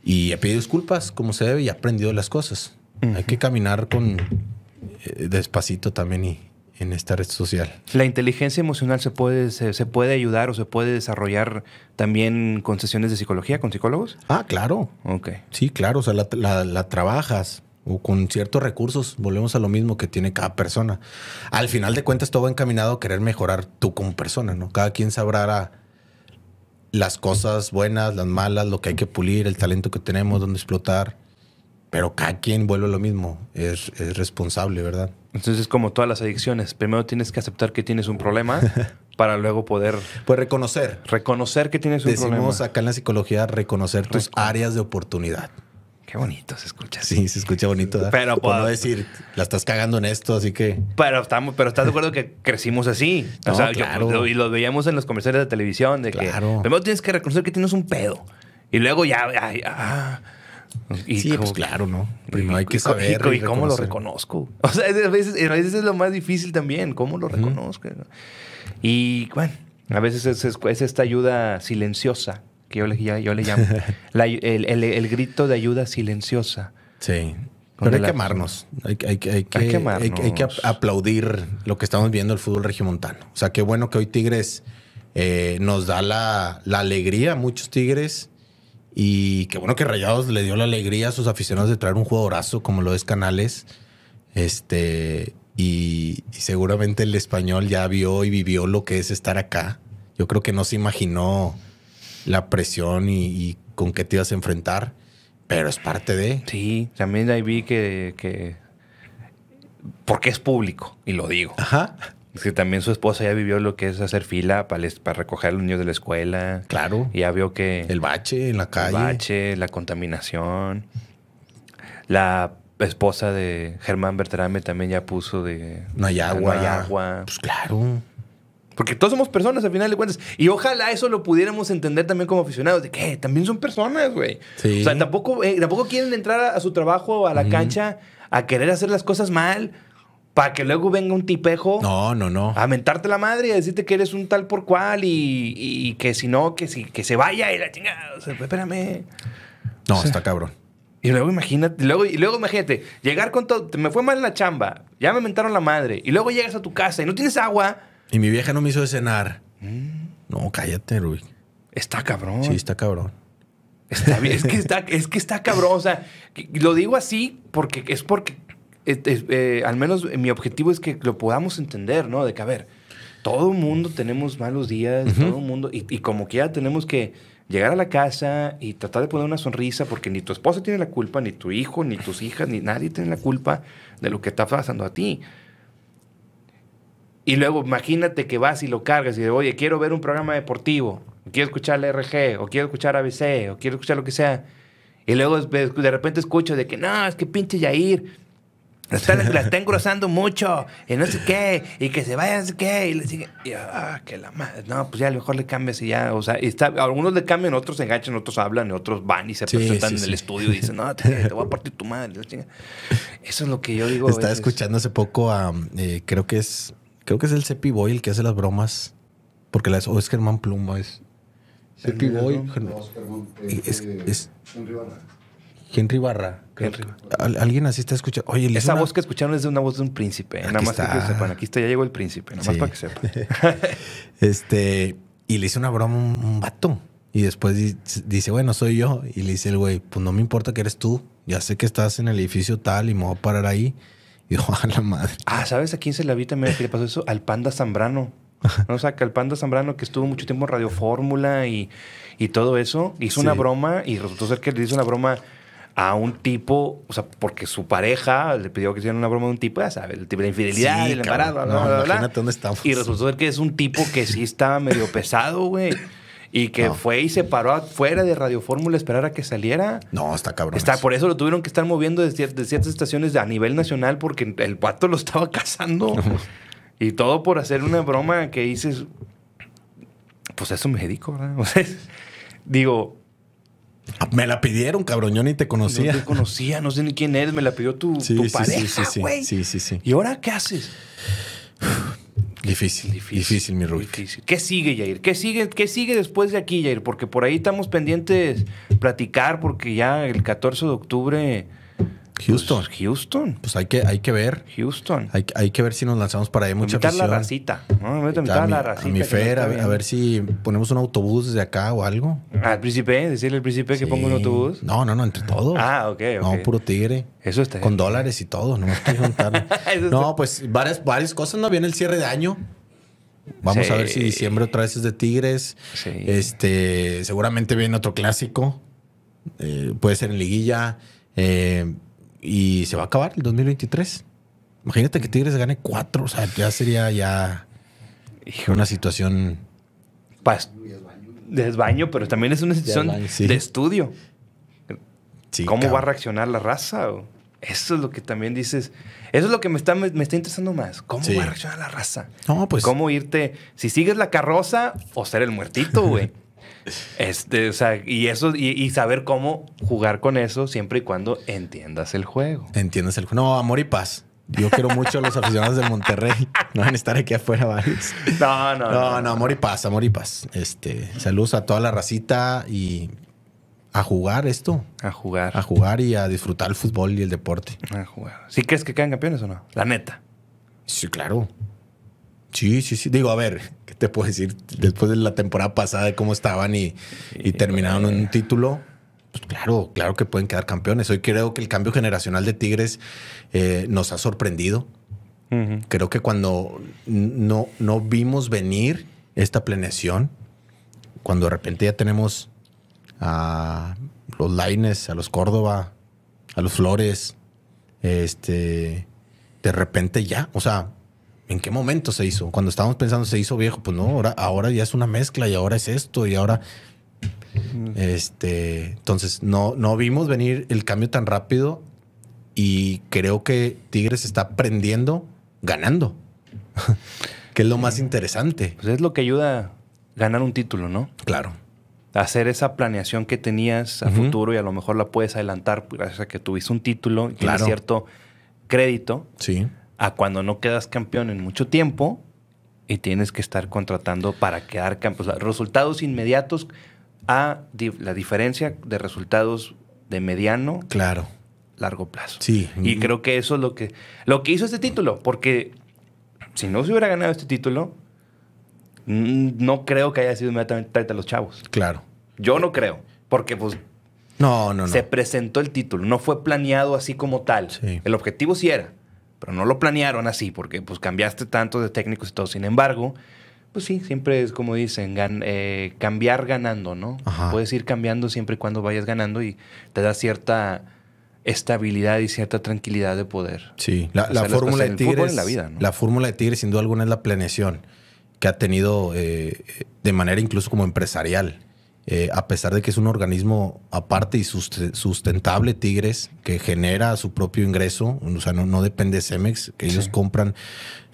[SPEAKER 2] Y he pedido disculpas como se debe y he aprendido las cosas. Hay que caminar con eh, despacito también y en esta red social.
[SPEAKER 1] La inteligencia emocional se puede, se, se puede ayudar o se puede desarrollar también con sesiones de psicología, con psicólogos.
[SPEAKER 2] Ah, claro.
[SPEAKER 1] Ok.
[SPEAKER 2] Sí, claro. O sea, la, la- la trabajas o con ciertos recursos. Volvemos a lo mismo que tiene cada persona. Al final de cuentas, todo va encaminado a querer mejorar tú como persona, ¿no? Cada quien sabrá las cosas buenas, las malas, lo que hay que pulir, el talento que tenemos, dónde explotar. Pero cada quien vuelve a lo mismo. Es, es responsable, ¿verdad?
[SPEAKER 1] Entonces, como todas las adicciones, primero tienes que aceptar que tienes un problema para luego poder
[SPEAKER 2] Pues reconocer.
[SPEAKER 1] reconocer que tienes un
[SPEAKER 2] Decimos
[SPEAKER 1] problema.
[SPEAKER 2] acá en la psicología reconocer tus áreas de oportunidad.
[SPEAKER 1] Qué bonito se escucha.
[SPEAKER 2] Sí, se escucha bonito.
[SPEAKER 1] Pero,
[SPEAKER 2] no decir, la estás cagando en esto, así que...
[SPEAKER 1] Pero estamos, pero estás de acuerdo que crecimos así. O sea, yo-
[SPEAKER 2] claro.
[SPEAKER 1] lo- y lo veíamos en los comerciales de televisión de
[SPEAKER 2] Claro.
[SPEAKER 1] que primero tienes que reconocer que tienes un pedo y luego ya, ay, ah. Y
[SPEAKER 2] sí, pues claro, ¿no? Primero hay que saber.
[SPEAKER 1] y, y cómo lo reconozco. O sea, a veces, a veces es lo más difícil también, cómo lo reconozco. Y bueno, a veces es, es- es esta ayuda silenciosa que yo le, yo le llamo. La- el, el- el grito de ayuda silenciosa.
[SPEAKER 2] Sí. Pero hay que amarnos. Hay, que- hay, hay que,
[SPEAKER 1] Hay que
[SPEAKER 2] hay que- hay que
[SPEAKER 1] amarnos.
[SPEAKER 2] aplaudir lo que estamos viendo el fútbol regiomontano. O sea, qué bueno que hoy Tigres eh, nos da la, la alegría a muchos Tigres. Y qué bueno que Rayados le dio la alegría a sus aficionados de traer un jugadorazo como lo es Canales. Este, y, y seguramente el español ya vio y vivió lo que es estar acá. Yo creo que no se imaginó la presión y, y con qué te ibas a enfrentar, pero es parte de.
[SPEAKER 1] Sí, también ahí vi que, que- porque es público, y lo digo.
[SPEAKER 2] Ajá,
[SPEAKER 1] Es que también su esposa ya vivió lo que es hacer fila para, les- para recoger a los niños de la escuela.
[SPEAKER 2] claro.
[SPEAKER 1] Y ya vio que
[SPEAKER 2] El bache en la
[SPEAKER 1] el
[SPEAKER 2] calle.
[SPEAKER 1] bache, la contaminación. La esposa de Germán Berterame también ya puso de...
[SPEAKER 2] No hay agua.
[SPEAKER 1] No hay agua.
[SPEAKER 2] Pues claro.
[SPEAKER 1] Porque todos somos personas al final de cuentas. Y ojalá eso lo pudiéramos entender también como aficionados. De que también son personas, güey.
[SPEAKER 2] Sí.
[SPEAKER 1] O sea, tampoco, eh, tampoco quieren entrar a, a su trabajo o a la cancha a querer hacer las cosas mal para que luego venga un tipejo
[SPEAKER 2] No, no, no.
[SPEAKER 1] a mentarte la madre y a decirte que eres un tal por cual y, y que si no, que, si, que se vaya y la chingada. O sea, espérame.
[SPEAKER 2] No, está cabrón.
[SPEAKER 1] Y luego imagínate, luego, y luego imagínate, llegar con todo, me fue mal en la chamba, ya me mentaron la madre, y luego llegas a tu casa y no tienes agua,
[SPEAKER 2] Y mi vieja no me hizo de cenar. No, cállate, Rubik.
[SPEAKER 1] está cabrón.
[SPEAKER 2] Sí, está cabrón.
[SPEAKER 1] Está bien, es que está, es que está cabrón. O sea, lo digo así porque es porque eh, al menos mi objetivo es que lo podamos entender, ¿no? De que, a ver, todo el mundo tenemos malos días, todo el mundo, y, y como quiera tenemos que llegar a la casa y tratar de poner una sonrisa porque ni tu esposa tiene la culpa, ni tu hijo, ni tus hijas, ni nadie tiene la culpa de lo que está pasando a ti. Y luego imagínate que vas y lo cargas y de, oye, quiero ver un programa deportivo, o quiero escuchar la RG, o quiero escuchar ABC, o quiero escuchar lo que sea. Y luego de repente escucho de que no, es que pinche Yair la está, la está engrosando mucho, y no sé qué, y que se vaya, no sé qué, y le sigue. Y, ah, que la madre. No, pues ya a lo mejor le cambias y ya. O sea, y está, algunos le cambian, otros se enganchan, otros hablan, otros van y se
[SPEAKER 2] Sí,
[SPEAKER 1] presentan
[SPEAKER 2] sí,
[SPEAKER 1] en
[SPEAKER 2] sí.
[SPEAKER 1] el estudio y dicen, no, te, te voy a partir tu madre. Eso es lo que yo digo.
[SPEAKER 2] Estaba escuchando hace poco a. eh, creo que es. Creo que es el Cepi Boy el que hace las bromas. Porque las. O es Germán Pluma, es. Cepi Boy. Ger- Es- es- Henry Barra.
[SPEAKER 1] Henry
[SPEAKER 2] que- Al- alguien así está escuchando. Oye,
[SPEAKER 1] Esa
[SPEAKER 2] una-
[SPEAKER 1] voz que escucharon es de una voz de un príncipe. Nada
[SPEAKER 2] Aquí
[SPEAKER 1] más que
[SPEAKER 2] está.
[SPEAKER 1] que sepan. Aquí está, ya llegó el príncipe. Nada más
[SPEAKER 2] Sí.
[SPEAKER 1] para que sepan.
[SPEAKER 2] Este, y le hizo una broma a un, un vato. Y después di- dice, bueno, soy yo. Y le dice el güey, pues no me importa que eres tú. Ya sé que estás en el edificio tal y me voy a parar ahí. Y dijo, a la madre.
[SPEAKER 1] Ah, ¿sabes a quién se la vi también que le pasó eso? Al Panda Zambrano. ¿No? O sea, que al Panda Zambrano que estuvo mucho tiempo en Radio Fórmula y, y todo eso, hizo una broma y resultó ser que le hizo una broma a un tipo, o sea, porque su pareja le pidió que hiciera una broma de un tipo, ya sabes, el tipo de infidelidad,
[SPEAKER 2] Sí,
[SPEAKER 1] el embarazo,
[SPEAKER 2] No,
[SPEAKER 1] bla, bla, bla.
[SPEAKER 2] imagínate dónde estamos.
[SPEAKER 1] Y resultó ser que es un tipo que sí estaba medio pesado, güey. Y que
[SPEAKER 2] No.
[SPEAKER 1] fue y se paró afuera de Radio Fórmula a esperar a que saliera.
[SPEAKER 2] No, está cabrón.
[SPEAKER 1] Está, por eso lo tuvieron que estar moviendo de, cier- de ciertas estaciones a nivel nacional porque el pato lo estaba cazando. y todo por hacer una broma que dices, pues eso me dedico, ¿verdad? O sea, es- digo,
[SPEAKER 2] Me la pidieron, cabrón. Yo ni te conocía.
[SPEAKER 1] no te conocía, no sé ni quién eres, me la pidió tu,
[SPEAKER 2] Sí,
[SPEAKER 1] tu
[SPEAKER 2] sí, sí,
[SPEAKER 1] pareja,
[SPEAKER 2] sí, sí.
[SPEAKER 1] güey.
[SPEAKER 2] Sí, sí, sí.
[SPEAKER 1] ¿Y ahora qué haces?
[SPEAKER 2] Difícil, difícil, mi Rubik.
[SPEAKER 1] Difícil. ¿Qué sigue, Jair? ¿Qué sigue, ¿Qué sigue después de aquí, Jair? Porque por ahí estamos pendientes platicar porque ya el 14 de octubre...
[SPEAKER 2] Houston.
[SPEAKER 1] pues, Houston.
[SPEAKER 2] Pues hay que, hay que ver.
[SPEAKER 1] Houston.
[SPEAKER 2] Hay, hay que ver si nos lanzamos para ahí. Mucha
[SPEAKER 1] invitar la racita. ¿no? A
[SPEAKER 2] A
[SPEAKER 1] invitar a
[SPEAKER 2] mi,
[SPEAKER 1] la
[SPEAKER 2] a
[SPEAKER 1] racita.
[SPEAKER 2] mi
[SPEAKER 1] que
[SPEAKER 2] Fer, a, a ver si ponemos un autobús desde acá o algo.
[SPEAKER 1] Al príncipe, decirle al príncipe que ponga un autobús.
[SPEAKER 2] No, no, no, entre todos.
[SPEAKER 1] Ah, ok, ok.
[SPEAKER 2] No, puro tigre.
[SPEAKER 1] Eso está
[SPEAKER 2] Con
[SPEAKER 1] bien.
[SPEAKER 2] dólares y todo, no,
[SPEAKER 1] está-
[SPEAKER 2] pues varias, varias cosas. No viene el cierre de año. Vamos
[SPEAKER 1] Sí.
[SPEAKER 2] a ver si diciembre otra vez es de Tigres.
[SPEAKER 1] Sí.
[SPEAKER 2] Este, seguramente viene otro clásico. Eh, puede ser en liguilla. Eh, y se va a acabar el 2023. Imagínate que Tigres gane cuatro. O sea, ya sería ya una situación.
[SPEAKER 1] pas- desbaño, pero también es una situación
[SPEAKER 2] Desbaño, sí.
[SPEAKER 1] de estudio.
[SPEAKER 2] Sí,
[SPEAKER 1] ¿Cómo va a reaccionar la raza? Eso es lo que también dices. Eso es lo que me está, me, me está interesando más. ¿Cómo
[SPEAKER 2] Sí.
[SPEAKER 1] va a reaccionar la raza?
[SPEAKER 2] No, pues.
[SPEAKER 1] ¿Cómo irte? Si sigues la carroza o ser el muertito, güey. Este, o sea, y eso, y, y saber cómo jugar con eso siempre y cuando entiendas el juego.
[SPEAKER 2] Entiendes el juego. No, amor y paz. Yo quiero mucho a los aficionados del Monterrey. No van a estar aquí afuera varios.
[SPEAKER 1] No, no,
[SPEAKER 2] No, no, amor y paz, amor y paz. Este, saludos a toda la racita y a jugar esto,
[SPEAKER 1] A jugar.
[SPEAKER 2] a jugar y a disfrutar el fútbol y el deporte.
[SPEAKER 1] A jugar. ¿Sí crees que quedan campeones o no? La neta.
[SPEAKER 2] Sí, claro. Sí, sí, sí. Digo, a ver, ¿qué te puedo decir? Después de la temporada pasada de cómo estaban y, y terminaron en un título, pues claro, claro que pueden quedar campeones. Hoy creo que el cambio generacional de Tigres eh, nos ha sorprendido. Creo que cuando no, no vimos venir esta planeación, cuando de repente ya tenemos a los Laines, a los Córdoba, a los Flores, este, de repente ya, o sea, ¿en qué momento se hizo? Cuando estábamos pensando se hizo viejo, pues no, ahora, ahora ya es una mezcla y ahora es esto y ahora, este, entonces no, no vimos venir el cambio tan rápido y creo que Tigres está aprendiendo ganando, que es lo más interesante.
[SPEAKER 1] Pues es lo que ayuda a ganar un título, ¿no?
[SPEAKER 2] Claro.
[SPEAKER 1] Hacer esa planeación que tenías a futuro y a lo mejor la puedes adelantar gracias a que tuviste un título y tienes cierto crédito
[SPEAKER 2] Sí.
[SPEAKER 1] A cuando no quedas campeón en mucho tiempo y tienes que estar contratando para quedar campeón. O sea, resultados inmediatos a la diferencia de resultados de mediano,
[SPEAKER 2] Claro.
[SPEAKER 1] largo plazo.
[SPEAKER 2] Sí.
[SPEAKER 1] Y creo que eso es lo que, lo que hizo este título, porque si no se hubiera ganado este título, mm, no creo que haya sido inmediatamente traerte a los chavos.
[SPEAKER 2] Claro.
[SPEAKER 1] Yo no creo, porque pues
[SPEAKER 2] No, no, no.
[SPEAKER 1] se presentó el título, no fue planeado así como tal.
[SPEAKER 2] Sí.
[SPEAKER 1] El objetivo sí era, pero no lo planearon así porque pues cambiaste tanto de técnicos y todo. Sin embargo, pues sí, siempre es como dicen, gan- eh, cambiar ganando, ¿no?
[SPEAKER 2] Ajá.
[SPEAKER 1] Puedes ir cambiando siempre y cuando vayas ganando y te da cierta estabilidad y cierta tranquilidad de poder.
[SPEAKER 2] Sí, la,
[SPEAKER 1] las
[SPEAKER 2] fórmula de Tigres.
[SPEAKER 1] en la vida, ¿no?
[SPEAKER 2] La fórmula de Tigres, sin duda alguna, es la planeación que ha tenido eh, de manera incluso como empresarial. Eh, a pesar de que es un organismo aparte y sust- sustentable, Tigres, que genera su propio ingreso, o sea, no, no depende de Cemex, que ellos
[SPEAKER 1] Sí.
[SPEAKER 2] compran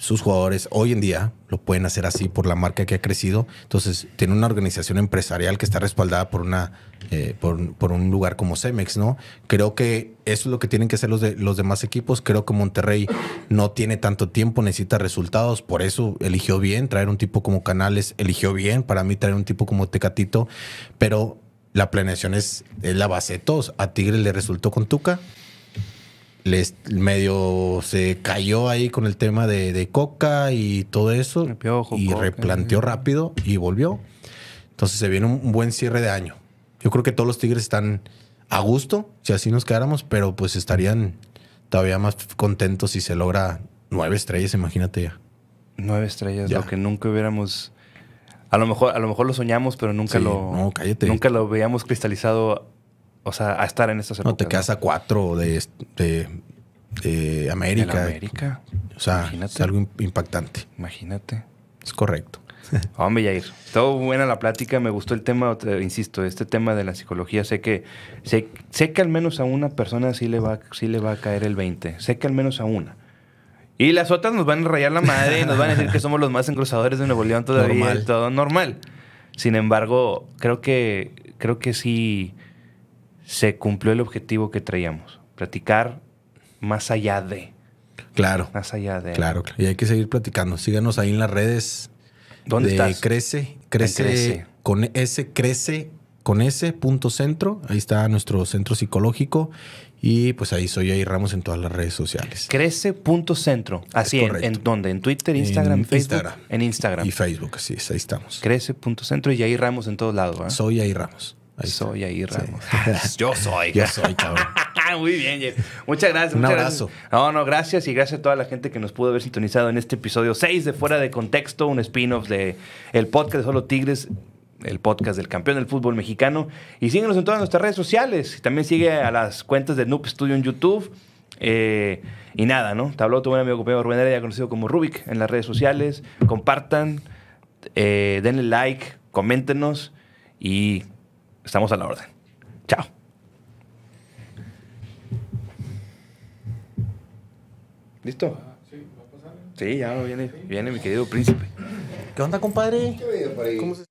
[SPEAKER 2] sus jugadores. Hoy en día lo pueden hacer así por la marca que ha crecido. Entonces, tiene una organización empresarial que está respaldada por una eh, por, por un lugar como Cemex, ¿no? Creo que eso es lo que tienen que hacer los, de, los demás equipos. Creo que Monterrey no tiene tanto tiempo, necesita resultados. Por eso eligió bien traer un tipo como Canales, eligió bien para mí traer un tipo como Tecatito, pero la planeación es, es la base de todos. A Tigres le resultó con Tuca. Les medio se cayó ahí con el tema de, de Coca y todo eso.
[SPEAKER 1] Piojo,
[SPEAKER 2] y
[SPEAKER 1] Coca,
[SPEAKER 2] replanteó rápido y volvió. Entonces se viene un, un buen cierre de año. Yo creo que todos los Tigres están a gusto, si así nos quedáramos, pero pues estarían todavía más contentos si se logra nueve estrellas, imagínate ya.
[SPEAKER 1] Nueve estrellas,
[SPEAKER 2] Ya.
[SPEAKER 1] lo que nunca hubiéramos. A lo mejor, a lo mejor lo soñamos, pero nunca
[SPEAKER 2] Sí,
[SPEAKER 1] lo.
[SPEAKER 2] no, cállate.
[SPEAKER 1] Nunca lo veíamos cristalizado. O sea, a estar en estas épocas.
[SPEAKER 2] No te quedas a cuatro de, de, de
[SPEAKER 1] En
[SPEAKER 2] América.
[SPEAKER 1] América.
[SPEAKER 2] O sea,
[SPEAKER 1] Imagínate.
[SPEAKER 2] es algo im- impactante.
[SPEAKER 1] Imagínate.
[SPEAKER 2] Es correcto.
[SPEAKER 1] Hombre, Yair, todo buena la plática, me gustó el tema, te- insisto, este tema de la psicología, sé que, sé, sé que al menos a una persona sí le, va, sí le va a caer el 20, sé que al menos a una. Y las otras nos van a rayar la madre y nos van a decir que somos los más engrosadores de Nuevo León todavía,
[SPEAKER 2] Normal.
[SPEAKER 1] todo normal. Sin embargo, creo que, creo que sí se cumplió el objetivo que traíamos, platicar más allá de,
[SPEAKER 2] Claro.
[SPEAKER 1] más allá de.
[SPEAKER 2] Claro, claro. y hay que seguir platicando. Síganos ahí en las redes.
[SPEAKER 1] ¿Dónde
[SPEAKER 2] de
[SPEAKER 1] estás?
[SPEAKER 2] Crece, crece,
[SPEAKER 1] Crece.
[SPEAKER 2] con ese crece con ese punto centro. Ahí está nuestro centro psicológico y pues ahí soy ahí Ramos en todas las redes sociales.
[SPEAKER 1] Crece.centro. Así, en,
[SPEAKER 2] correcto.
[SPEAKER 1] ¿en dónde? ¿En Twitter, Instagram,
[SPEAKER 2] En
[SPEAKER 1] Facebook?
[SPEAKER 2] Instagram.
[SPEAKER 1] En Instagram.
[SPEAKER 2] Y Facebook, así es, ahí estamos.
[SPEAKER 1] Crece.centro y ahí Ramos en todos lados. ¿verdad?
[SPEAKER 2] Soy ahí Ramos. Ahí
[SPEAKER 1] soy ahí
[SPEAKER 2] Sí.
[SPEAKER 1] Ramos. Yo soy.
[SPEAKER 2] Yo soy, cabrón.
[SPEAKER 1] Muy bien, Jeff. Muchas gracias.
[SPEAKER 2] Un
[SPEAKER 1] muchas
[SPEAKER 2] abrazo.
[SPEAKER 1] gracias. No, no, gracias y gracias a toda la gente que nos pudo haber sintonizado en este episodio 6 de Fuera de Contexto, un spin-off de el podcast de Solo Tigres, el podcast del campeón del fútbol mexicano. Y síguenos en todas nuestras redes sociales. También sigue a las cuentas de Noob Studio en YouTube. Eh, y nada, ¿no? Te habló tu buen amigo compañero Rubén Heredia, conocido como Rubik, en las redes sociales. Compartan, eh, denle like, coméntenos y estamos a la orden. Chao. ¿Listo? Sí, ya viene, viene mi querido príncipe.
[SPEAKER 2] ¿Qué onda, compadre?
[SPEAKER 3] ¿Qué veía por ahí?
[SPEAKER 2] ¿Cómo se-